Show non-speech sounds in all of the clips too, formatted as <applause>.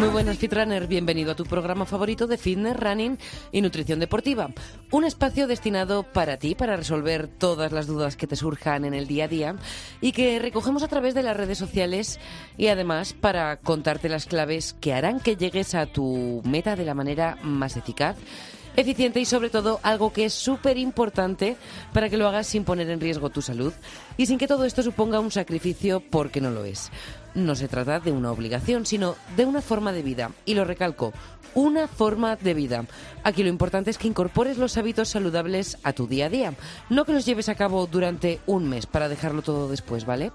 Muy buenas Fitrunner, bienvenido a tu programa favorito de fitness, running y nutrición deportiva. Un espacio destinado para ti, para resolver todas las dudas que te surjan en el día a día y que recogemos a través de las redes sociales y además para contarte las claves que harán que llegues a tu meta de la manera más eficaz eficiente y sobre todo algo que es súper importante para que lo hagas sin poner en riesgo tu salud y sin que todo esto suponga un sacrificio porque no lo es. No se trata de una obligación, sino de una forma de vida. Y lo recalco, una forma de vida. Aquí lo importante es que incorpores los hábitos saludables a tu día a día, no que los lleves a cabo durante un mes para dejarlo todo después, ¿vale?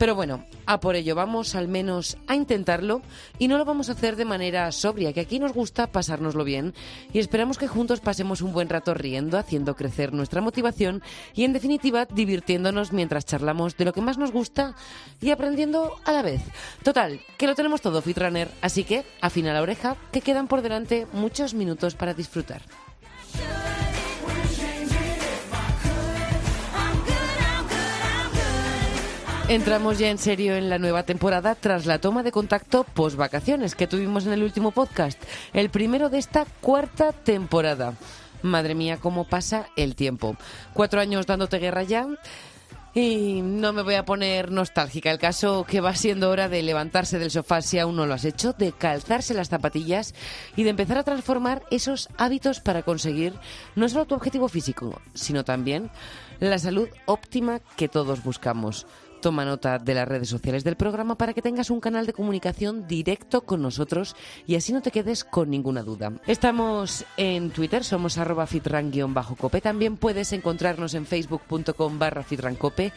Pero bueno, a por ello vamos al menos a intentarlo y no lo vamos a hacer de manera sobria, que aquí nos gusta pasárnoslo bien y esperamos que juntos pasemos un buen rato riendo, haciendo crecer nuestra motivación y en definitiva divirtiéndonos mientras charlamos de lo que más nos gusta y aprendiendo a la vez. Total, que lo tenemos todo Fitrunner, así que afina la oreja, que quedan por delante muchos minutos para disfrutar. Entramos ya en serio en la nueva temporada tras la toma de contacto post vacaciones que tuvimos en el último podcast, el primero de esta cuarta temporada. Madre mía, cómo pasa el tiempo. Cuatro años dándote guerra ya. Y no me voy a poner nostálgica. El caso que va siendo hora de levantarse del sofá si aún no lo has hecho, de calzarse las zapatillas y de empezar a transformar esos hábitos para conseguir no solo tu objetivo físico, sino también la salud óptima que todos buscamos. Toma nota de las redes sociales del programa para que tengas un canal de comunicación directo con nosotros y así no te quedes con ninguna duda. Estamos en Twitter, somos arroba fitran-cope. También puedes encontrarnos en facebook.com barra fitrancope.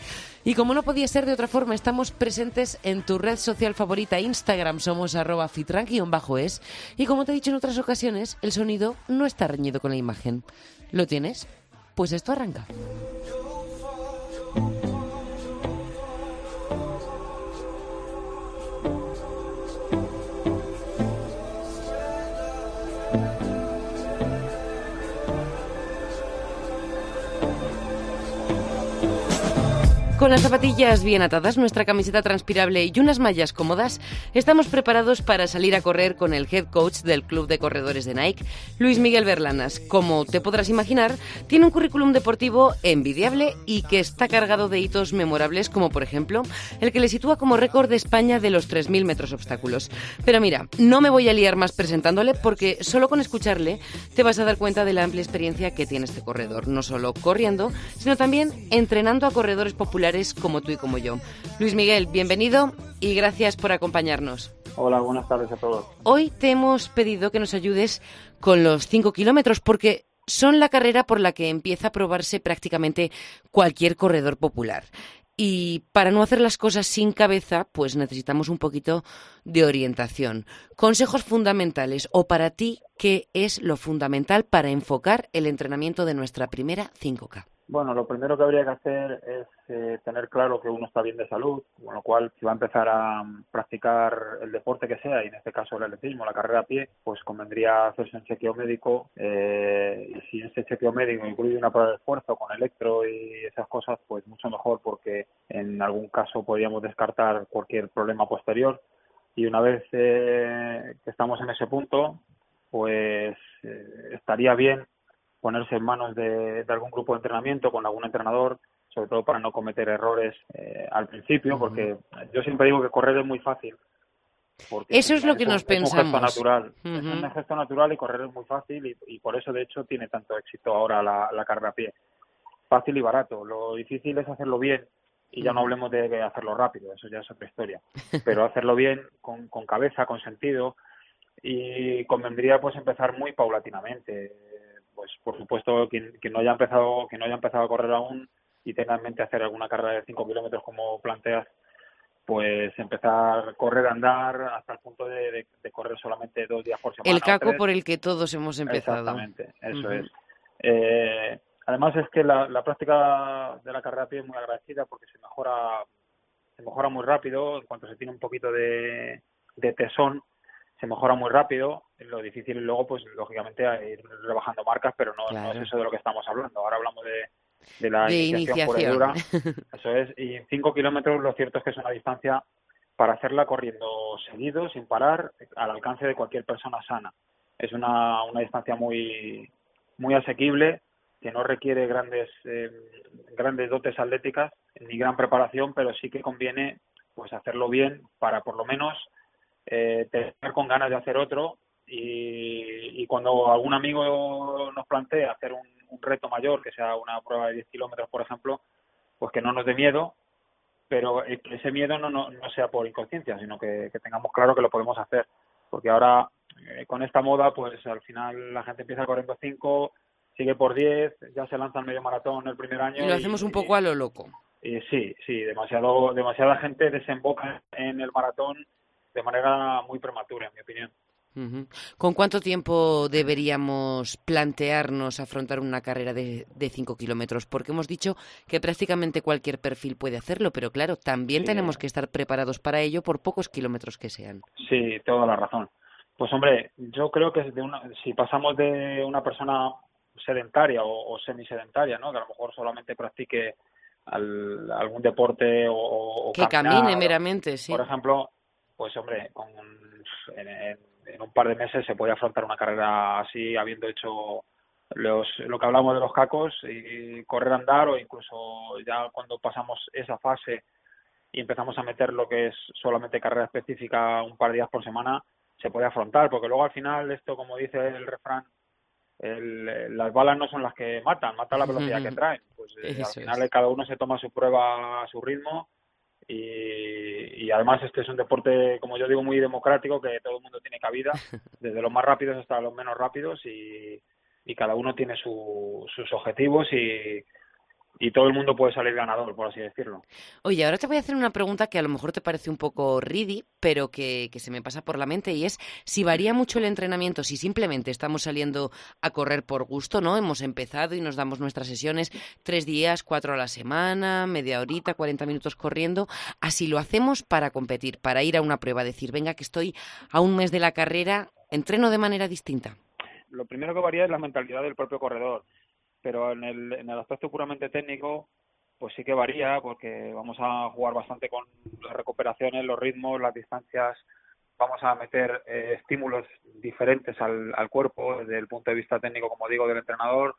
Y como no podía ser de otra forma, estamos presentes en tu red social favorita, Instagram, somos arroba fitran-es. Y como te he dicho en otras ocasiones, el sonido no está reñido con la imagen. ¿Lo tienes? Pues esto arranca. Con las zapatillas bien atadas, nuestra camiseta transpirable y unas mallas cómodas, estamos preparados para salir a correr con el head coach del Club de Corredores de Nike, Luis Miguel Berlanas. Como te podrás imaginar, tiene un currículum deportivo envidiable y que está cargado de hitos memorables, como por ejemplo el que le sitúa como récord de España de los 3.000 metros obstáculos. Pero mira, no me voy a liar más presentándole porque solo con escucharle te vas a dar cuenta de la amplia experiencia que tiene este corredor, no solo corriendo, sino también entrenando a corredores populares como tú y como yo. Luis Miguel, bienvenido y gracias por acompañarnos. Hola, buenas tardes a todos. Hoy te hemos pedido que nos ayudes con los 5 kilómetros porque son la carrera por la que empieza a probarse prácticamente cualquier corredor popular. Y para no hacer las cosas sin cabeza, pues necesitamos un poquito de orientación. Consejos fundamentales o para ti, ¿qué es lo fundamental para enfocar el entrenamiento de nuestra primera 5K? Bueno, lo primero que habría que hacer es eh, tener claro que uno está bien de salud, con lo cual si va a empezar a mm, practicar el deporte que sea, y en este caso el atletismo, la carrera a pie, pues convendría hacerse un chequeo médico eh, y si ese chequeo médico incluye una prueba de esfuerzo con electro y esas cosas, pues mucho mejor porque en algún caso podríamos descartar cualquier problema posterior. Y una vez eh, que estamos en ese punto, pues estaría bien ponerse en manos de, algún grupo de entrenamiento con algún entrenador, sobre todo para no cometer errores eh, al principio, porque yo siempre digo que correr es muy fácil. Eso es lo que nos pensamos. Es un gesto natural. Es un gesto natural y correr es muy fácil y, por eso, de hecho, tiene tanto éxito ahora la, carrera a pie. Fácil y barato. Lo difícil es hacerlo bien y ya no hablemos de hacerlo rápido, eso ya es otra historia. Pero hacerlo bien, con, con cabeza, con sentido y convendría pues empezar muy paulatinamente pues por supuesto quien, no haya empezado que no haya empezado a correr aún y tenga en mente hacer alguna carrera de 5 kilómetros como planteas pues empezar a correr, andar hasta el punto de, correr solamente dos días por semana. El caco por el que todos hemos empezado. Exactamente, eso es. Eh, además es que la, práctica de la carrera a pie es muy agradecida porque se mejora, se mejora muy rápido en cuanto se tiene un poquito de, de tesón se mejora muy rápido. Lo difícil luego, pues lógicamente, ir rebajando marcas, pero no, no, es eso de lo que estamos hablando. Ahora hablamos de, de la iniciación, Dura. <laughs> Eso es. Y 5 kilómetros, lo cierto es que es una distancia para hacerla corriendo seguido, sin parar, al alcance de cualquier persona sana. Es una, una distancia muy, muy asequible, que no requiere grandes, eh, grandes dotes atléticas ni gran preparación, pero sí que conviene pues hacerlo bien para por lo menos eh, tener con ganas de hacer otro y, y, cuando algún amigo nos plantee hacer un, un, reto mayor, que sea una prueba de 10 kilómetros, por ejemplo, pues que no nos dé miedo, pero que ese miedo no, no, no sea por inconsciencia, sino que, que, tengamos claro que lo podemos hacer, porque ahora eh, con esta moda, pues al final la gente empieza corriendo 5, sigue por 10, ya se lanza el medio maratón el primer año. Y lo hacemos un poco a lo loco. Y, sí, sí, demasiado, demasiada gente desemboca en el maratón de manera muy prematura, en mi opinión. ¿Con cuánto tiempo deberíamos plantearnos afrontar una carrera de 5 kilómetros? Porque hemos dicho que prácticamente cualquier perfil puede hacerlo, pero claro, también tenemos que estar preparados para ello por pocos kilómetros que sean. Sí, toda la razón. Pues hombre, yo creo que de una, si pasamos de una persona sedentaria o, semisedentaria, ¿no? que a lo mejor solamente practique algún deporte o, que camine meramente, sí. Por ejemplo, pues hombre, con, en, un par de meses se puede afrontar una carrera así, habiendo hecho los, lo que hablamos de los cacos y correr, andar o incluso ya cuando pasamos esa fase y empezamos a meter lo que es solamente carrera específica un par de días por semana, se puede afrontar, porque luego al final esto, como dice el refrán, el, las balas no son las que matan, matan la velocidad que traen. Pues eh, al final cada uno se toma su prueba a su ritmo y, y, además este es un deporte, como yo digo, muy democrático, que todo el mundo tiene cabida, <laughs> desde los más rápidos hasta los menos rápidos y, y cada uno tiene su, sus objetivos y, y todo el mundo puede salir ganador, por así decirlo. Oye, ahora te voy a hacer una pregunta que a lo mejor te parece un poco ridi, pero que, que, se me pasa por la mente y es si varía mucho el entrenamiento, si simplemente estamos saliendo a correr por gusto, ¿no? Hemos empezado y nos damos nuestras sesiones tres días, cuatro a la semana, media horita, cuarenta minutos corriendo, así lo hacemos para competir, para ir a una prueba, decir, venga, que estoy a un mes de la carrera, entreno de manera distinta. Lo primero que varía es la mentalidad del propio corredor pero en el, en el aspecto puramente técnico, pues sí que varía, porque vamos a jugar bastante con las recuperaciones, los ritmos, las distancias, vamos a meter eh, estímulos diferentes al, al cuerpo desde el punto de vista técnico, como digo, del entrenador,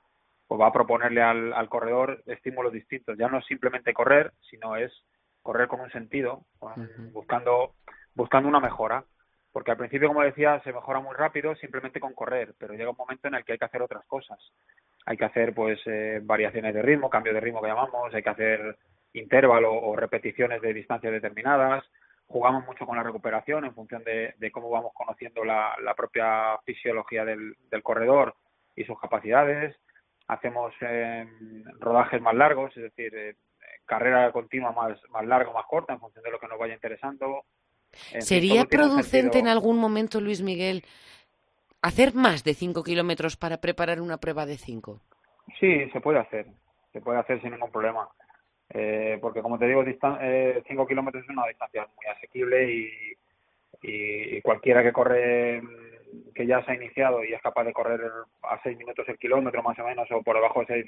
pues va a proponerle al, al corredor estímulos distintos. Ya no es simplemente correr, sino es correr con un sentido, buscando, buscando una mejora. Porque al principio, como decía, se mejora muy rápido simplemente con correr, pero llega un momento en el que hay que hacer otras cosas. Hay que hacer pues eh, variaciones de ritmo, cambio de ritmo que llamamos, hay que hacer intervalo o repeticiones de distancias determinadas, jugamos mucho con la recuperación en función de, cómo vamos conociendo la, propia fisiología del, corredor y sus capacidades, hacemos eh, rodajes más largos, es decir, eh, carrera continua más, más larga o más corta en función de lo que nos vaya interesando. ¿Sería producente en algún momento, Luis Miguel, hacer más de 5 kilómetros para preparar una prueba de 5? Sí, se puede hacer, se puede hacer sin ningún problema. Eh, porque como te digo, 5 eh, kilómetros es una distancia muy asequible y, y, cualquiera que corre, que ya se ha iniciado y es capaz de correr a 6 minutos el kilómetro más o menos o por debajo de 6,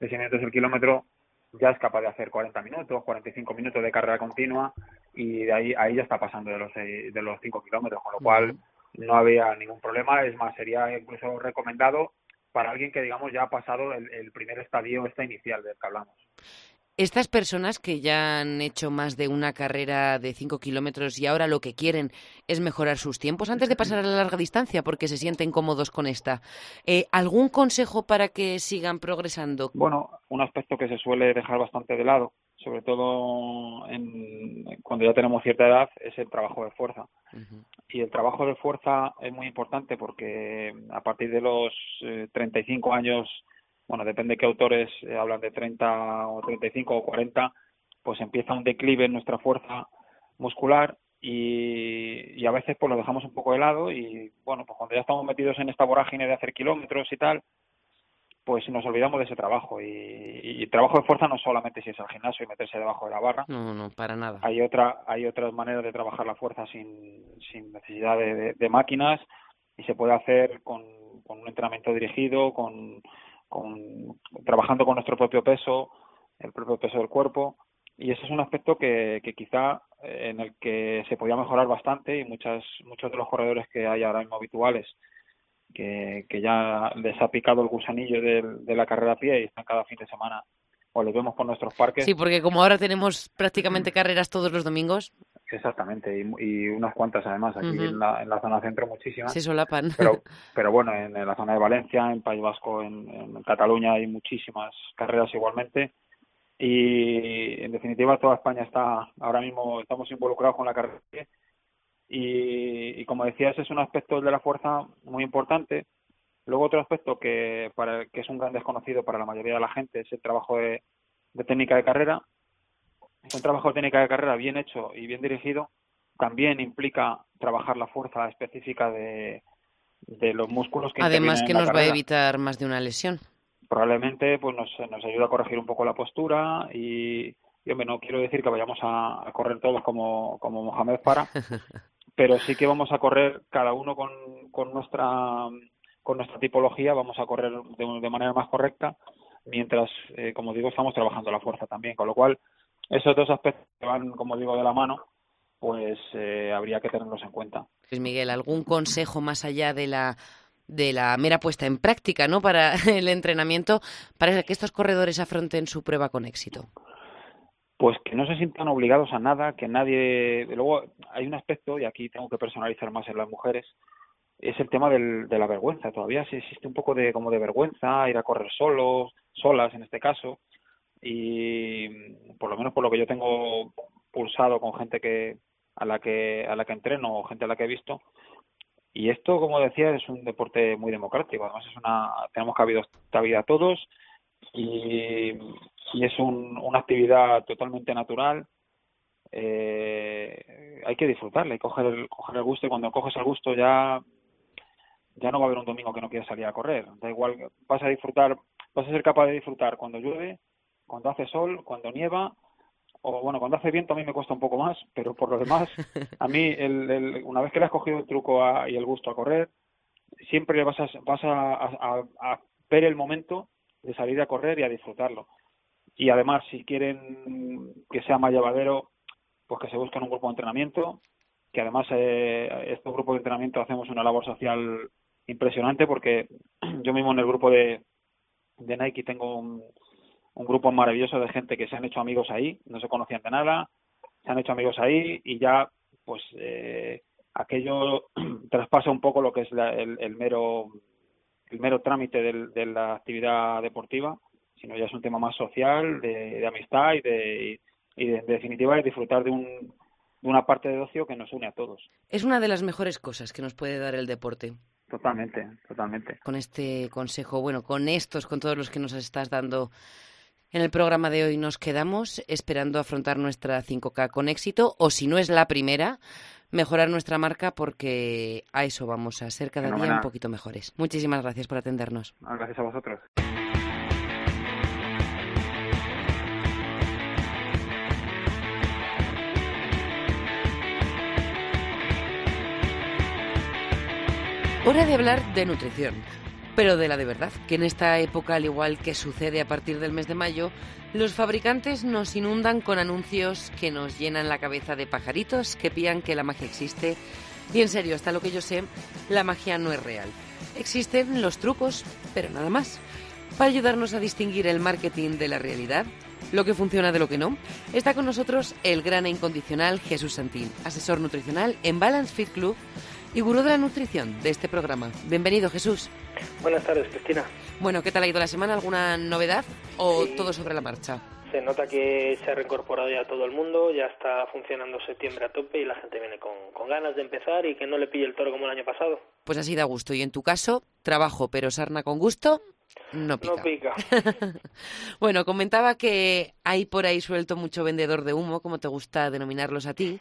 de 6 minutos el kilómetro, ya es capaz de hacer 40 minutos, 45 minutos de carrera continua y de ahí, ahí ya está pasando de los, de los 5 kilómetros, con lo cual no había ningún problema, es más, sería incluso recomendado para alguien que, digamos, ya ha pasado el, primer estadio, esta inicial del que hablamos. Estas personas que ya han hecho más de una carrera de 5 kilómetros y ahora lo que quieren es mejorar sus tiempos antes de pasar a la larga distancia porque se sienten cómodos con esta, eh, ¿algún consejo para que sigan progresando? Bueno, un aspecto que se suele dejar bastante de lado sobre todo en, cuando ya tenemos cierta edad, es el trabajo de fuerza. Y el trabajo de fuerza es muy importante porque a partir de los eh, 35 años, bueno, depende de qué autores eh, hablan de 30 o 35 o 40, pues empieza un declive en nuestra fuerza muscular y, y a veces pues lo dejamos un poco de lado y bueno, pues cuando ya estamos metidos en esta vorágine de hacer kilómetros y tal, pues nos olvidamos de ese trabajo. Y, trabajo de fuerza no solamente si es al gimnasio y meterse debajo de la barra. No, no, para nada. Hay otra, hay otras maneras de trabajar la fuerza sin, sin necesidad de, máquinas y se puede hacer con, con un entrenamiento dirigido, con, con, trabajando con nuestro propio peso, el propio peso del cuerpo. Y ese es un aspecto que, que quizá eh, en el que se podía mejorar bastante y muchas, muchos de los corredores que hay ahora mismo habituales que, que ya les ha picado el gusanillo de, la carrera a pie y están cada fin de semana o los vemos por nuestros parques. Sí, porque como ahora tenemos prácticamente carreras todos los domingos. Exactamente, y, unas cuantas además, aquí en, la, en la zona centro muchísimas. Se solapan. Pero, <laughs> pero bueno, en, la zona de Valencia, en País Vasco, en, en Cataluña hay muchísimas carreras igualmente. Y en definitiva toda España está ahora mismo estamos involucrados con la carrera. Y, y, como decías es un aspecto de la fuerza muy importante. Luego otro aspecto que para que es un gran desconocido para la mayoría de la gente es el trabajo de, técnica de carrera un trabajo de técnica de carrera bien hecho y bien dirigido también implica trabajar la fuerza específica de, de los músculos que además que nos va a evitar más de una lesión. Probablemente pues nos, nos ayuda a corregir un poco la postura y, y hombre, no quiero decir que vayamos a, correr todos como, como Mohamed Farah, <laughs> pero sí que vamos a correr cada uno con, con nuestra con nuestra tipología, vamos a correr de, manera más correcta, mientras, eh, como digo, estamos trabajando la fuerza también, con lo cual esos dos aspectos que van, como digo, de la mano, pues eh, habría que tenerlos en cuenta. Pues Miguel, ¿algún consejo más allá de la de la mera puesta en práctica, ¿no? Para <laughs> el entrenamiento, para que estos corredores afronten su prueba con éxito. Pues que no se sientan obligados a nada, que nadie. Luego hay un aspecto y aquí tengo que personalizar más en las mujeres, es el tema del, de la vergüenza. Todavía sí existe un poco de como de vergüenza ir a correr solos, solas en este caso, y por lo menos por lo que yo tengo pulsado con gente que a la que a la que entreno o gente a la que he visto, y esto, como decía, es un deporte muy democrático. Además, es una, tenemos cabido esta vida todos y, y es un, una actividad totalmente natural. Eh, hay que disfrutarla y coger el, coger el gusto. Y cuando coges el gusto, ya, ya no va a haber un domingo que no quieras salir a correr. Da igual, vas a disfrutar, vas a ser capaz de disfrutar cuando llueve, cuando hace sol, cuando nieva o bueno, cuando hace viento a mí me cuesta un poco más, pero por lo demás, <laughs> a mí, el, una vez que le has cogido el truco y el gusto a correr, siempre vas, a, vas a, a, ver el momento de salir a correr y a disfrutarlo. Y además, si quieren que sea más llevadero, pues que se busquen un grupo de entrenamiento, que además eh, estos grupos de entrenamiento hacemos una labor social impresionante porque <clears throat> yo mismo en el grupo de, de Nike tengo un, un grupo maravilloso de gente que se han hecho amigos ahí, no se conocían de nada, se han hecho amigos ahí y ya pues eh, aquello <clears throat> traspasa un poco lo que es el, mero el mero trámite de la actividad deportiva, sino ya es un tema más social, de, amistad y de, y de, definitiva de disfrutar de un, de una parte de ocio que nos une a todos. Es una de las mejores cosas que nos puede dar el deporte. Totalmente, totalmente. Con este consejo, bueno, con estos, con todos los que nos estás dando en el programa de hoy nos quedamos esperando afrontar nuestra 5K con éxito o si no es la primera, mejorar nuestra marca porque a eso vamos a ser cada día un poquito mejores. Muchísimas gracias por atendernos. Ah, gracias a vosotros. Hora de hablar de nutrición pero de la de verdad, que en esta época, al igual que sucede a partir del mes de mayo, los fabricantes nos inundan con anuncios que nos llenan la cabeza de pajaritos que pían que la magia existe. Y en serio, hasta lo que yo sé, la magia no es real. Existen los trucos, pero nada más. Para ayudarnos a distinguir el marketing de la realidad, lo que funciona de lo que no, está con nosotros el gran e incondicional Jesús Santín, asesor nutricional en Balance Fit Club y gurú de la nutrición de este programa. Bienvenido, Jesús. Buenas tardes, Cristina. Bueno, ¿qué tal ha ido la semana? ¿Alguna novedad o todo sobre la marcha? Se nota que se ha reincorporado ya todo el mundo, ya está funcionando septiembre a tope y la gente viene con, con ganas de empezar y que no le pille el toro como el año pasado. Pues así da gusto. Y en tu caso, trabajo pero sarna con gusto No pica. No pica. <laughs> bueno, comentaba que hay por ahí suelto mucho vendedor de humo, como te gusta denominarlos a ti,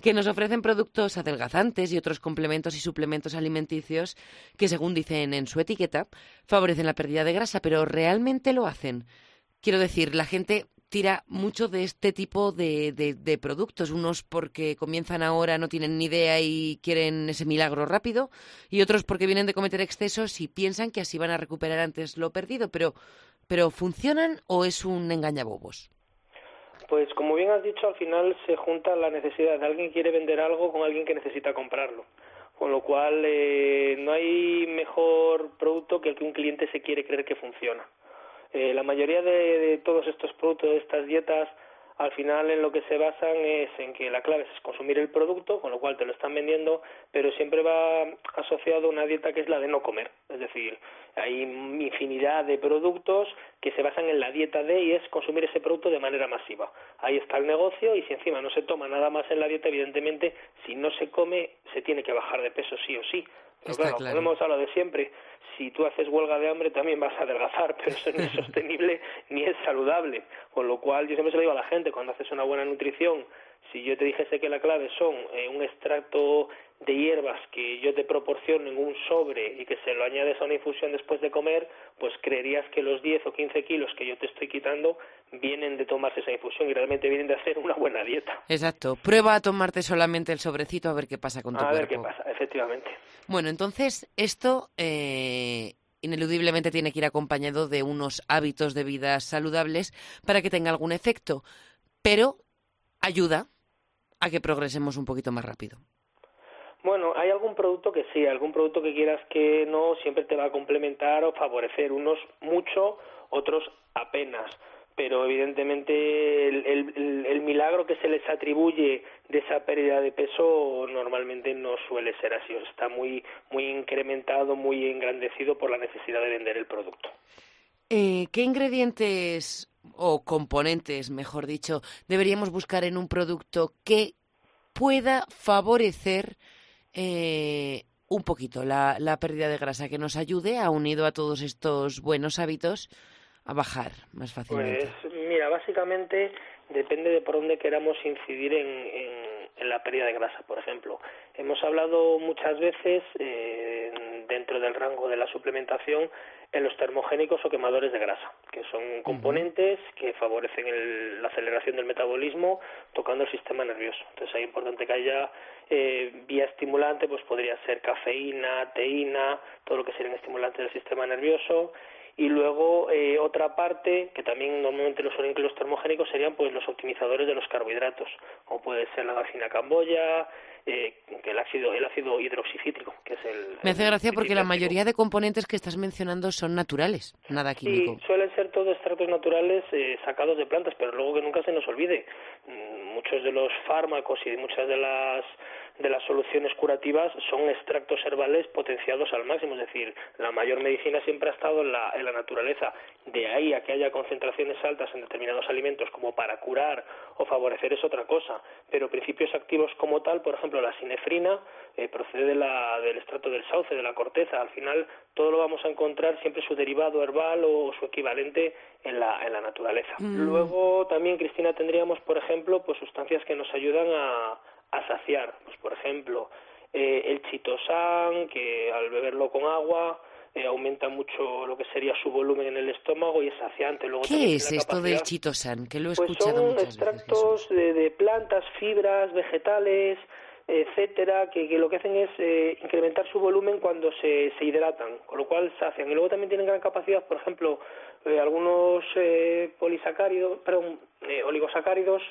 que nos ofrecen productos adelgazantes y otros complementos y suplementos alimenticios que, según dicen en su etiqueta, favorecen la pérdida de grasa, pero ¿realmente lo hacen? Quiero decir, la gente tira mucho de este tipo de, de, productos. Unos porque comienzan ahora, no tienen ni idea y quieren ese milagro rápido, y otros porque vienen de cometer excesos y piensan que así van a recuperar antes lo perdido. Pero, pero ¿funcionan o es un engañabobos? Pues como bien has dicho, al final se junta la necesidad de alguien quiere vender algo con alguien que necesita comprarlo. Con lo cual eh, no hay mejor producto que el que un cliente se quiere creer que funciona. Eh, la mayoría de, todos estos productos, de estas dietas, al final en lo que se basan es en que la clave es consumir el producto, con lo cual te lo están vendiendo, pero siempre va asociado a una dieta que es la de no comer. Es decir, hay infinidad de productos que se basan en la dieta de y es consumir ese producto de manera masiva. Ahí está el negocio y si encima no se toma nada más en la dieta, evidentemente, si no se come, se tiene que bajar de peso sí o sí. Pero claro, como hemos hablado de siempre, si tú haces huelga de hambre también vas a adelgazar, <laughs> pero eso no es <laughs> sostenible ni es saludable. Con lo cual, yo siempre se lo digo a la gente, cuando haces una buena nutrición, si yo te dijese que la clave son eh, un extracto de hierbas que yo te proporciono en un sobre y que se lo añades a una infusión después de comer, pues creerías que los 10 o 15 kilos que yo te estoy quitando vienen de tomarse esa infusión y realmente vienen de hacer una buena dieta. Exacto. Prueba a tomarte solamente el sobrecito a ver qué pasa con tu cuerpo. A ver qué pasa, efectivamente. Bueno, entonces esto eh, ineludiblemente tiene que ir acompañado de unos hábitos de vida saludables para que tenga algún efecto, pero ayuda a que progresemos un poquito más rápido. Bueno, hay algún producto que sí, algún producto que quieras que no, siempre te va a complementar o favorecer, unos mucho, otros apenas pero evidentemente el, milagro que se les atribuye de esa pérdida de peso normalmente no suele ser así, está muy, muy incrementado, muy engrandecido por la necesidad de vender el producto. Eh, ¿Qué ingredientes o componentes, mejor dicho, deberíamos buscar en un producto que pueda favorecer eh, un poquito la, la pérdida de grasa, que nos ayude a unido a todos estos buenos hábitos? A bajar más fácilmente? Pues mira, básicamente depende de por dónde queramos incidir en, en, la pérdida de grasa, por ejemplo. Hemos hablado muchas veces eh, dentro del rango de la suplementación en los termogénicos o quemadores de grasa, que son componentes que favorecen la aceleración del metabolismo tocando el sistema nervioso. Entonces es importante que haya eh, vía estimulante, pues podría ser cafeína, teína, todo lo que serían estimulantes del sistema nervioso y luego eh, otra parte que también normalmente lo suelen los termogénicos serían pues los optimizadores de los carbohidratos como puede ser la gacina camboya eh, el ácido el ácido hidroxicítrico que es el me hace gracia porque la mayoría de componentes que estás mencionando son naturales nada químico sí suelen ser todos extractos naturales eh, sacados de plantas pero luego que nunca se nos olvide mm, muchos de los fármacos y muchas de las de las soluciones curativas son extractos herbales potenciados al máximo, es decir, la mayor medicina siempre ha estado en la, en la naturaleza. De ahí a que haya concentraciones altas en determinados alimentos como para curar o favorecer es otra cosa, pero principios activos como tal, por ejemplo, la sinefrina eh, procede de la, del extracto del sauce, de la corteza. Al final todo lo vamos a encontrar siempre su derivado herbal o su equivalente en la, en la naturaleza. Mm. Luego también, Cristina, tendríamos, por ejemplo, pues sustancias que nos ayudan a, a saciar. Pues por ejemplo, eh, el chitosan, que al beberlo con agua eh, aumenta mucho lo que sería su volumen en el estómago y es saciante. Luego ¿Qué es esto del chitosan? Que lo he pues escuchado son muchas extractos de, de, plantas, fibras, vegetales, etcétera, que, que, lo que hacen es eh, incrementar su volumen cuando se, se hidratan, con lo cual sacian. Y luego también tienen gran capacidad, por ejemplo, eh, algunos eh, polisacáridos, perdón, eh, oligosacáridos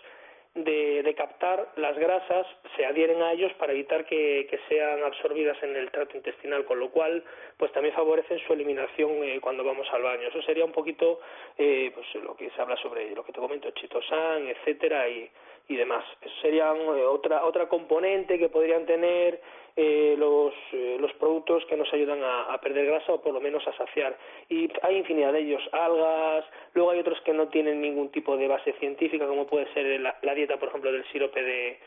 de, de, captar las grasas se adhieren a ellos para evitar que, que, sean absorbidas en el trato intestinal, con lo cual pues también favorecen su eliminación eh, cuando vamos al baño. Eso sería un poquito pues lo que se habla sobre lo que te comento, chitosan, etcétera y, y demás. Eso sería eh, otra otra componente que podrían tener eh, los, eh, los productos que nos ayudan a, perder grasa o por lo menos a saciar. Y hay infinidad de ellos, algas, luego hay otros que no tienen ningún tipo de base científica, como puede ser la, dieta, por ejemplo, del sirope de,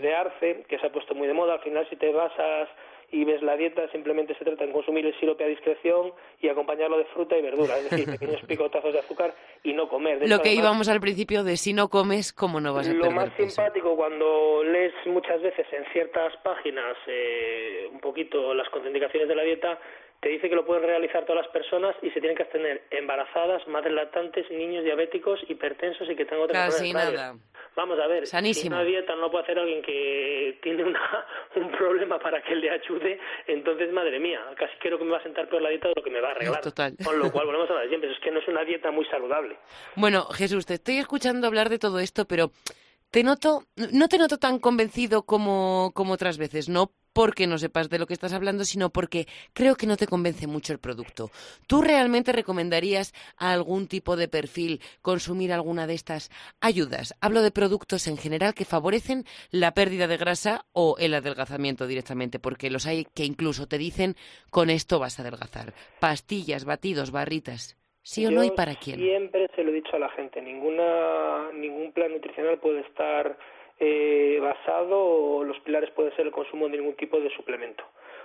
de, arce, que se ha puesto muy de moda. Al final, si te basas y ves la dieta, simplemente se trata de consumir el sirope a discreción y acompañarlo de fruta y verdura, es decir, pequeños <laughs> picotazos de azúcar y no comer. Lo que íbamos al principio de si no comes, ¿cómo no vas a Lo más simpático cuando lees muchas veces en ciertas páginas eh, un poquito las contraindicaciones de la dieta, te dice que lo pueden realizar todas las personas y se tienen que abstener embarazadas, madres lactantes, niños diabéticos, hipertensos y que tengan otras Casi nada. Vamos a ver, Sanísimo. una dieta no puede hacer alguien que tiene una, <laughs> un problema para que le ayude, entonces, madre mía, casi creo que me va a sentar peor la dieta de lo que me va a arreglar. Total. Con lo <laughs> cual, volvemos a hablar siempre, es que no es una dieta muy saludable. Bueno, Jesús, te estoy escuchando hablar de todo esto, pero te noto, no te noto tan convencido como, como otras veces, no porque no sepas de lo que estás hablando, sino porque creo que no te convence mucho el producto. ¿Tú realmente recomendarías a algún tipo de perfil consumir alguna de estas ayudas? Hablo de productos en general que favorecen la pérdida de grasa o el adelgazamiento directamente, porque los hay que incluso te dicen con esto vas a adelgazar. Pastillas, batidos, barritas. ¿Sí o no y para quién? Siempre se lo he dicho a la gente, ninguna, ningún plan nutricional puede estar eh, basado los pilares pueden ser el consumo de ningún tipo de suplemento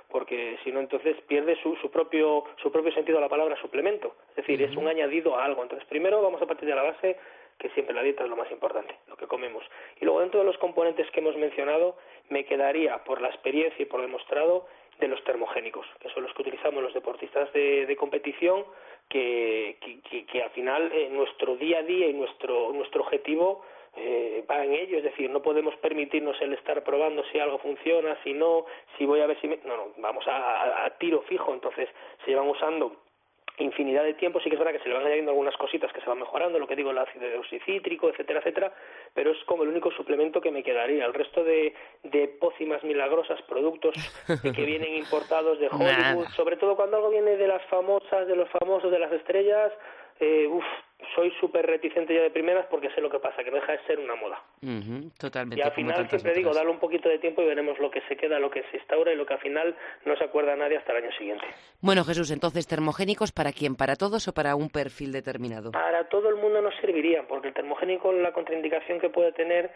porque si no entonces pierde su, su propio su propio sentido la palabra suplemento. Es decir es un añadido a algo. Entonces primero vamos a partir de la base que siempre la dieta es lo más importante lo que comemos. Y luego dentro de los componentes que hemos mencionado me quedaría por la experiencia y por demostrado de los termogénicos que son los que utilizamos los deportistas de, de competición que, que, que, al final eh, nuestro día a día y nuestro nuestro objetivo eh, va en ello, es decir, no podemos permitirnos el estar probando si algo funciona, si no, si voy a ver si me... No, no, vamos a, tiro fijo, entonces se llevan usando infinidad de tiempo, sí que es verdad que se le van añadiendo algunas cositas que se van mejorando, lo que digo, el ácido deoxicítrico, etcétera, etcétera, pero es como el único suplemento que me quedaría. El resto de, de pócimas milagrosas, productos que vienen <laughs> importados de Hollywood, sobre todo cuando algo viene de las famosas, de los famosos, de las estrellas, eh, uf, soy súper reticente ya de primeras porque sé lo que pasa, que deja de ser una moda. totalmente. Y al final siempre digo, darle un poquito de tiempo y veremos lo que se queda, lo que se instaura y lo que al final no se acuerda nadie hasta el año siguiente. Bueno, Jesús, entonces, ¿termogénicos para quién? ¿Para todos o para un perfil determinado? Para todo el mundo nos serviría, porque el termogénico, la contraindicación que puede tener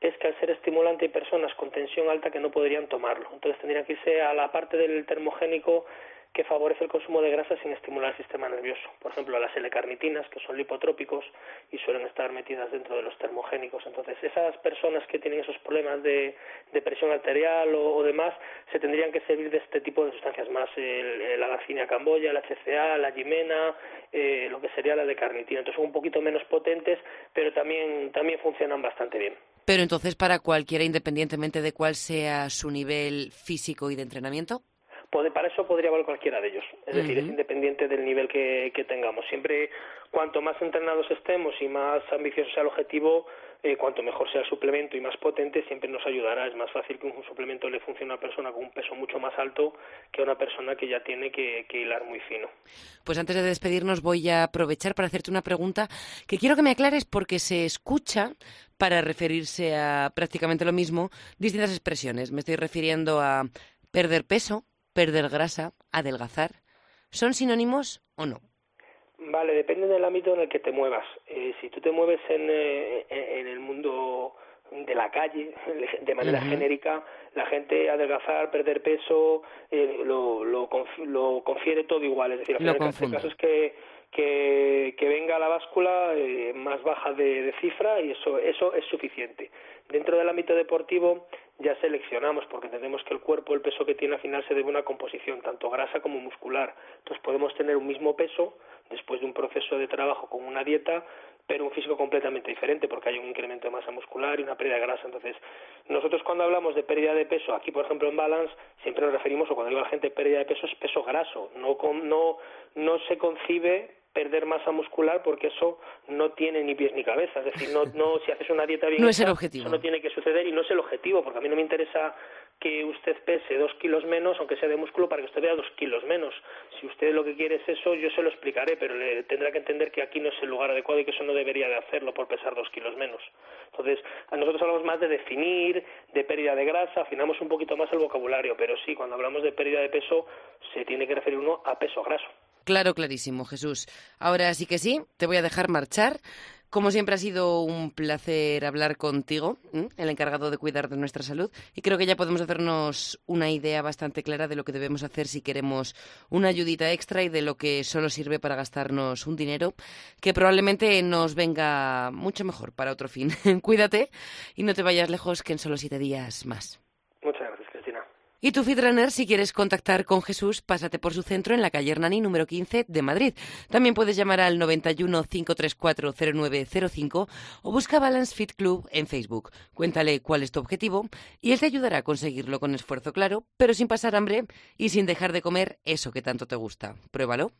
es que al ser estimulante hay personas con tensión alta que no podrían tomarlo. Entonces tendrían que irse a la parte del termogénico que favorece el consumo de grasa sin estimular el sistema nervioso. Por ejemplo, las L-carnitinas, que son lipotrópicos y suelen estar metidas dentro de los termogénicos. Entonces, esas personas que tienen esos problemas de, presión arterial o, demás, se tendrían que servir de este tipo de sustancias más, la Garcinia camboya, la HCA, la Jimena, eh, lo que sería la de carnitina. Entonces, son un poquito menos potentes, pero también, también funcionan bastante bien. Pero entonces, para cualquiera, independientemente de cuál sea su nivel físico y de entrenamiento para eso podría valer cualquiera de ellos. Es decir, es independiente del nivel que, tengamos. Siempre, cuanto más entrenados estemos y más ambicioso sea el objetivo, eh, cuanto mejor sea el suplemento y más potente, siempre nos ayudará. Es más fácil que un suplemento le funcione a una persona con un peso mucho más alto que a una persona que ya tiene que, que hilar muy fino. Pues antes de despedirnos voy a aprovechar para hacerte una pregunta que quiero que me aclares porque se escucha para referirse a prácticamente lo mismo distintas expresiones. Me estoy refiriendo a perder peso, perder grasa, adelgazar, ¿son sinónimos o no? Vale, depende del ámbito en el que te muevas. Eh, si tú te mueves en, eh, en el mundo de la calle, <laughs> de manera genérica, la gente adelgazar, perder peso, eh, lo, lo, lo, confiere todo igual. Es decir, el caso es que, que, que venga la báscula más baja de, de, cifra y eso, eso es suficiente. Dentro del ámbito deportivo ya seleccionamos porque entendemos que el cuerpo, el peso que tiene al final se debe a una composición tanto grasa como muscular. Entonces podemos tener un mismo peso después de un proceso de trabajo con una dieta, pero un físico completamente diferente porque hay un incremento de masa muscular y una pérdida de grasa. Entonces, nosotros cuando hablamos de pérdida de peso, aquí por ejemplo en Balance, siempre nos referimos, o cuando digo la gente pérdida de peso, es peso graso. No, no, no se concibe perder masa muscular porque eso no tiene ni pies ni cabeza. Es decir, no, <laughs> no si haces una dieta bien No es el objetivo. Eso no tiene que suceder y no es el objetivo, porque a mí no me interesa que usted pese dos kilos menos, aunque sea de músculo, para que usted vea dos kilos menos. Si usted lo que quiere es eso, yo se lo explicaré, pero le tendrá que entender que aquí no es el lugar adecuado y que eso no debería de hacerlo por pesar dos kilos menos. Entonces, a nosotros hablamos más de definir, de pérdida de grasa, afinamos un poquito más el vocabulario, pero sí, cuando hablamos de pérdida de peso, se tiene que referir uno a peso graso. Claro, clarísimo, Jesús. Ahora sí que sí, te voy a dejar marchar. Como siempre ha sido un placer hablar contigo, el encargado de cuidar de nuestra salud, y creo que ya podemos hacernos una idea bastante clara de lo que debemos hacer si queremos una ayudita extra y de lo que solo sirve para gastarnos un dinero que probablemente nos venga mucho mejor para otro fin. <laughs> Cuídate y no te vayas lejos que en solo siete días más. Y tu Fitrunner, si quieres contactar con Jesús, pásate por su centro en la calle Hernani número 15 de Madrid. También puedes llamar al 91 534 0905 o busca Balance Fit Club en Facebook. Cuéntale cuál es tu objetivo y él te ayudará a conseguirlo con esfuerzo claro, pero sin pasar hambre y sin dejar de comer eso que tanto te gusta. Pruébalo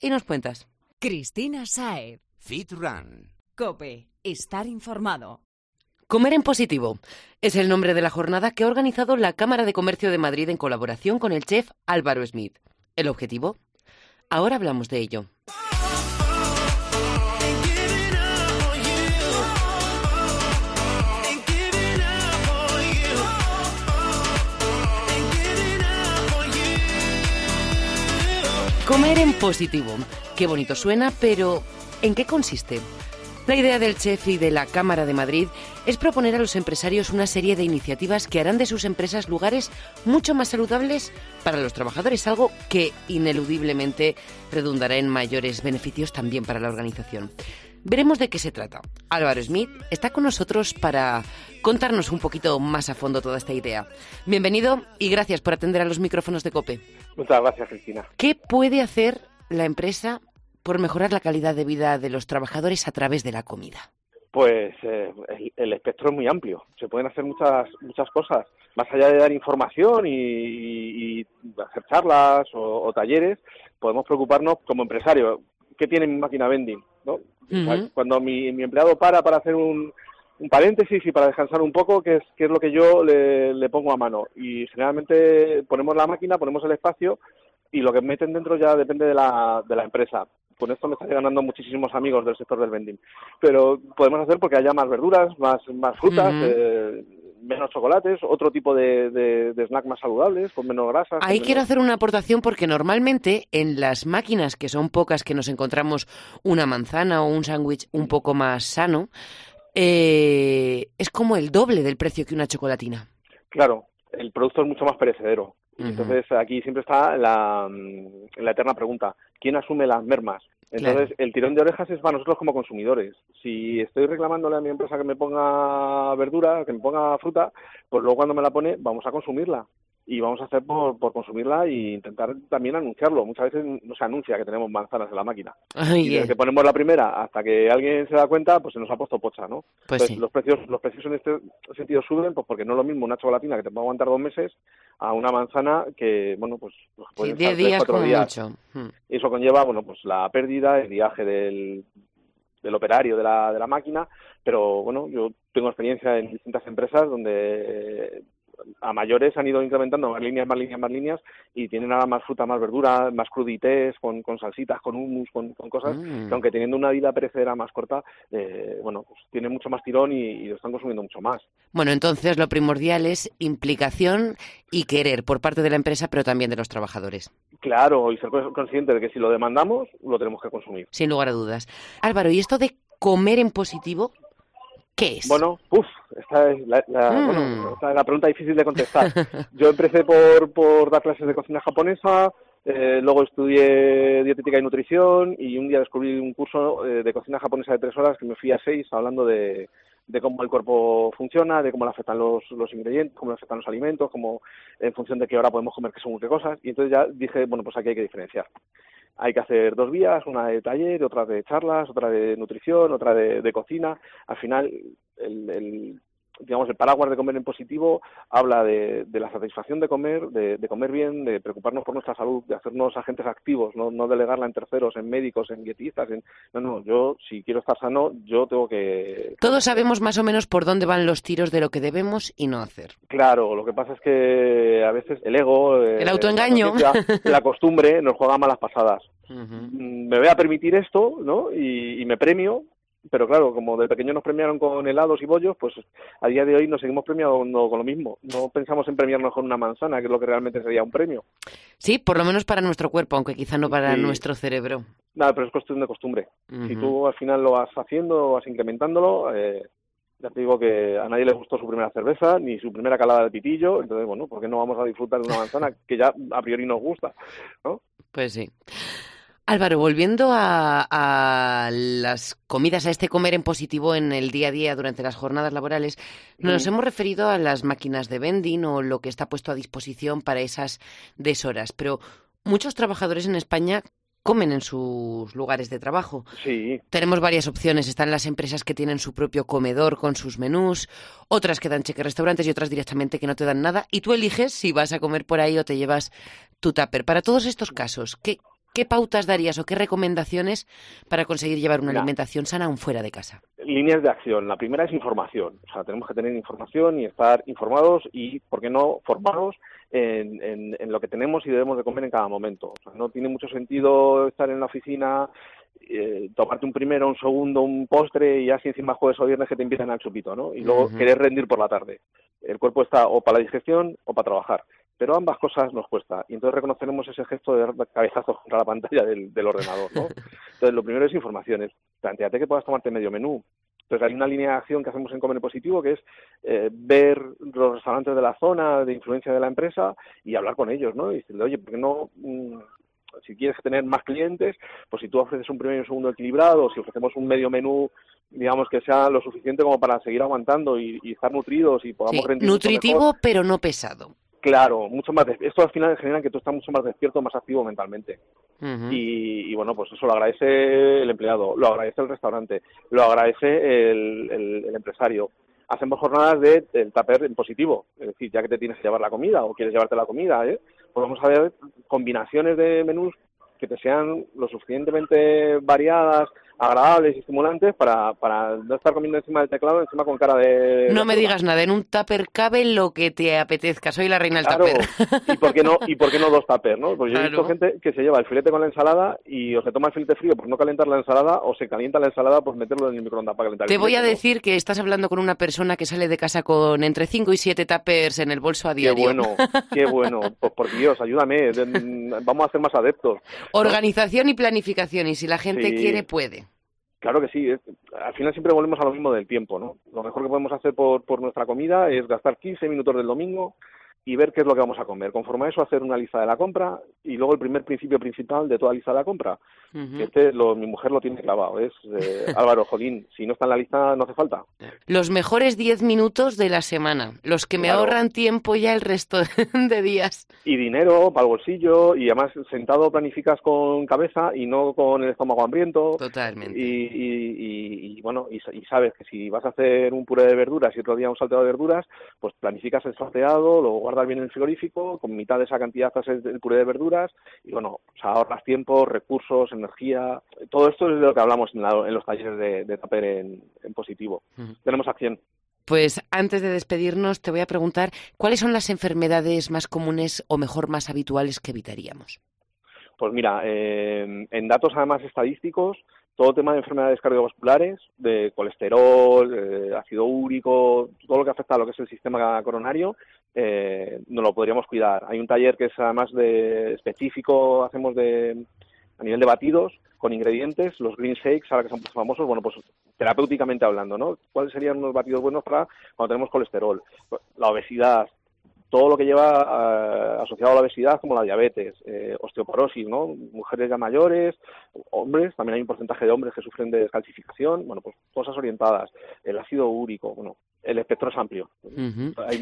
y nos cuentas. Cristina Saez. Fit Run. Cope. Estar informado. Comer en positivo es el nombre de la jornada que ha organizado la Cámara de Comercio de Madrid en colaboración con el chef Álvaro Smith. ¿El objetivo? Ahora hablamos de ello. Comer en positivo. Qué bonito suena, pero ¿en qué consiste? La idea del chef y de la Cámara de Madrid es proponer a los empresarios una serie de iniciativas que harán de sus empresas lugares mucho más saludables para los trabajadores, algo que ineludiblemente redundará en mayores beneficios también para la organización. Veremos de qué se trata. Álvaro Smith está con nosotros para contarnos un poquito más a fondo toda esta idea. Bienvenido y gracias por atender a los micrófonos de COPE. Muchas gracias, Cristina. ¿Qué puede hacer la empresa por mejorar la calidad de vida de los trabajadores a través de la comida? Pues eh, el, el espectro es muy amplio. Se pueden hacer muchas muchas cosas. Más allá de dar información y, y- hacer charlas o, o talleres, podemos preocuparnos como empresario. ¿Qué tiene mi máquina vending? ¿no? Cuando mi, mi empleado para para hacer un, un paréntesis y para descansar un poco, ¿qué es, qué es lo que yo le, le pongo a mano? Y generalmente ponemos la máquina, ponemos el espacio y lo que meten dentro ya depende de la, de la empresa. Con esto me estaré ganando muchísimos amigos del sector del vending. Pero podemos hacer porque haya más verduras, más, más frutas, eh, menos chocolates, otro tipo de, de, de snack más saludables, con menos grasas. con Ahí menos- quiero hacer una aportación porque normalmente en las máquinas, que son pocas, que nos encontramos una manzana o un sándwich un poco más sano, eh, es como el doble del precio que una chocolatina. Claro, el producto es mucho más perecedero. Entonces aquí siempre está la, la eterna pregunta, ¿quién asume las mermas? Entonces el tirón de orejas es para nosotros como consumidores. Si estoy reclamándole a mi empresa que me ponga verdura, que me ponga fruta, pues luego cuando me la pone vamos a consumirla. Y vamos a hacer por, por consumirla e intentar también anunciarlo. Muchas veces no se anuncia que tenemos manzanas en la máquina. Ay, Y desde eh, que ponemos la primera hasta que alguien se da cuenta, pues se nos ha puesto pocha, ¿no? pues Entonces, sí. los precios los precios en este sentido suben pues porque no es lo mismo una chocolatina que te puede aguantar dos meses a una manzana que bueno pues, pues Sí, puede 10 estar tres, días como días. mucho. Mm. y eso conlleva bueno pues la pérdida el viaje del del operario de la, de la máquina pero bueno yo tengo experiencia en distintas empresas donde a mayores han ido incrementando más líneas, más líneas, más líneas y tienen ahora más fruta, más verdura, más crudités, con, con salsitas, con hummus, con, con cosas Mm. que aunque teniendo una vida perecedera más corta, eh, bueno, pues tiene mucho más tirón y, y lo están consumiendo mucho más. Bueno, entonces lo primordial es implicación y querer por parte de la empresa, pero también de los trabajadores, Claro, y ser cons- consciente de que si lo demandamos, lo tenemos que consumir. sin lugar a dudas. Álvaro, ¿y esto de comer en positivo qué es? Bueno, uff, esta es la, la- Mm. bueno, esta es la pregunta difícil de contestar. <laughs> Yo empecé por, por dar clases de cocina japonesa, eh, luego estudié dietética y nutrición y un día descubrí un curso eh, de cocina japonesa de tres horas que me fui a seis hablando de, de cómo el cuerpo funciona, de cómo le afectan los, los ingredientes, cómo le afectan los alimentos, cómo en función de qué hora podemos comer qué según qué cosas. Y entonces ya dije, bueno, pues aquí hay que diferenciar. Hay que hacer dos vías, una de taller, otra de charlas, otra de nutrición, otra de, de cocina. Al final, el, el- digamos, el paraguas de comer en positivo habla de, la satisfacción de comer, de, comer bien, de preocuparnos por nuestra salud, de hacernos agentes activos, no, no delegarla en terceros, en médicos, en dietistas. En... No, no, yo si quiero estar sano, yo tengo que... Todos sabemos más o menos por dónde van los tiros de lo que debemos y no hacer. Claro, lo que pasa es que a veces el ego... El autoengaño. La, costumbre nos juega malas pasadas. <laughs> Mm, me voy a permitir esto, ¿no? y me premio, pero claro, como de pequeño nos premiaron con helados y bollos, pues a día de hoy nos seguimos premiando con lo mismo. No pensamos en premiarnos con una manzana, que es lo que realmente sería un premio. Sí, por lo menos para nuestro cuerpo, aunque quizá no para nuestro cerebro. Nada, pero es cuestión de costumbre. Si tú al final lo vas haciendo, vas incrementándolo, eh, ya te digo que a nadie le gustó su primera cerveza, ni su primera calada de pitillo, entonces, bueno, ¿por qué no vamos a disfrutar de una manzana que ya a priori nos gusta? ¿no? Pues sí. Álvaro, volviendo a, las comidas, a este comer en positivo en el día a día durante las jornadas laborales, nos hemos referido a las máquinas de vending o lo que está puesto a disposición para esas deshoras, pero muchos trabajadores en España comen en sus lugares de trabajo. Sí. Tenemos varias opciones. Están las empresas que tienen su propio comedor con sus menús, otras que dan cheque restaurantes y otras directamente que no te dan nada. Y tú eliges si vas a comer por ahí o te llevas tu tupper. Para todos estos casos, ¿qué, ¿Qué pautas darías o qué recomendaciones para conseguir llevar una alimentación sana aún fuera de casa? Líneas de acción. La primera es información. O sea, tenemos que tener información y estar informados y, ¿por qué no, formados en, lo que tenemos y debemos de comer en cada momento. O sea, no tiene mucho sentido estar en la oficina eh, tomarte un primero, un segundo, un postre y así encima jueves o viernes que te empiezan al chupito, ¿no? Y luego querer rendir por la tarde. El cuerpo está o para la digestión o para trabajar pero ambas cosas nos cuesta. Y entonces reconoceremos ese gesto de dar cabezazos contra la pantalla del, ordenador, ¿no? <laughs> Entonces, lo primero es informaciones. Planteate que puedas tomarte medio menú. Entonces, hay una línea de acción que hacemos en Comer Positivo que es eh, ver los restaurantes de la zona, de influencia de la empresa y hablar con ellos, ¿no? Y decirle, oye, ¿por qué no...? Mm, si quieres tener más clientes, pues si tú ofreces un primero y un segundo equilibrado, si ofrecemos un medio menú digamos que sea lo suficiente como para seguir aguantando y, estar nutridos y podamos sí, nutritivo pero no pesado Claro, mucho más. Esto al final genera que tú estás mucho más despierto, más activo mentalmente. y, bueno, pues eso lo agradece el empleado, lo agradece el restaurante, lo agradece el, empresario. Hacemos jornadas de el tupper en positivo, es decir, ya que te tienes que llevar la comida o quieres llevarte la comida, ¿eh? pues vamos a ver combinaciones de menús que te sean lo suficientemente variadas, agradables y estimulantes para, para no estar comiendo encima del teclado, encima con cara de... No me digas nada, en un tupper cabe lo que te apetezca, soy la reina del claro, tupper. ¿y por, qué no, ¿Y por qué no dos tuppers, no? Porque yo he visto gente que se lleva el filete con la ensalada y o se toma el filete frío por no calentar la ensalada o se calienta la ensalada por meterlo en el microondas para calentar Te voy a decir que estás hablando con una persona que sale de casa con entre 5 y 7 tuppers en el bolso a diario. Qué bueno, qué bueno. <laughs> Pues por Dios, ayúdame, vamos a ser más adeptos. Organización y planificación, y si la gente quiere, puede. Claro que sí. Al final siempre volvemos a lo mismo del tiempo, ¿no? Lo mejor que podemos hacer por, por nuestra comida es gastar 15 minutos del domingo y ver qué es lo que vamos a comer. Conforme a eso, hacer una lista de la compra y luego el primer principio principal de toda lista de la compra. este lo, mi mujer lo tiene clavado, es eh, <laughs> Álvaro Jolín. Si no está en la lista, no hace falta. Los mejores 10 minutos de la semana, los que me ahorran tiempo ya el resto <laughs> de días. Y dinero para el bolsillo y además sentado planificas con cabeza y no con el estómago hambriento. Totalmente. Y, bueno, y, sabes que si vas a hacer un puré de verduras y otro día un salteado de verduras, pues planificas el salteado, luego guardar bien en el frigorífico, con mitad de esa cantidad haces el puré de verduras y bueno, ahorras tiempo, recursos, energía. Todo esto es de lo que hablamos en, los talleres de, de Taper en, positivo. Tenemos acción. Pues antes de despedirnos, te voy a preguntar cuáles son las enfermedades más comunes o mejor más habituales que evitaríamos. Pues mira, eh, en datos además estadísticos, todo tema de enfermedades cardiovasculares, de colesterol, ácido úrico, todo lo que afecta a lo que es el sistema coronario, eh, no lo podríamos cuidar. Hay un taller que es además de específico, hacemos de a nivel de batidos con ingredientes, los green shakes, ahora que son famosos, bueno, pues terapéuticamente hablando, ¿no? ¿Cuáles serían unos batidos buenos para cuando tenemos colesterol? La obesidad, todo lo que lleva eh, asociado a la obesidad, como la diabetes, eh, osteoporosis, ¿no? Mujeres ya mayores, hombres, también hay un porcentaje de hombres que sufren de descalcificación, bueno, pues cosas orientadas, el ácido úrico, bueno, el espectro es amplio.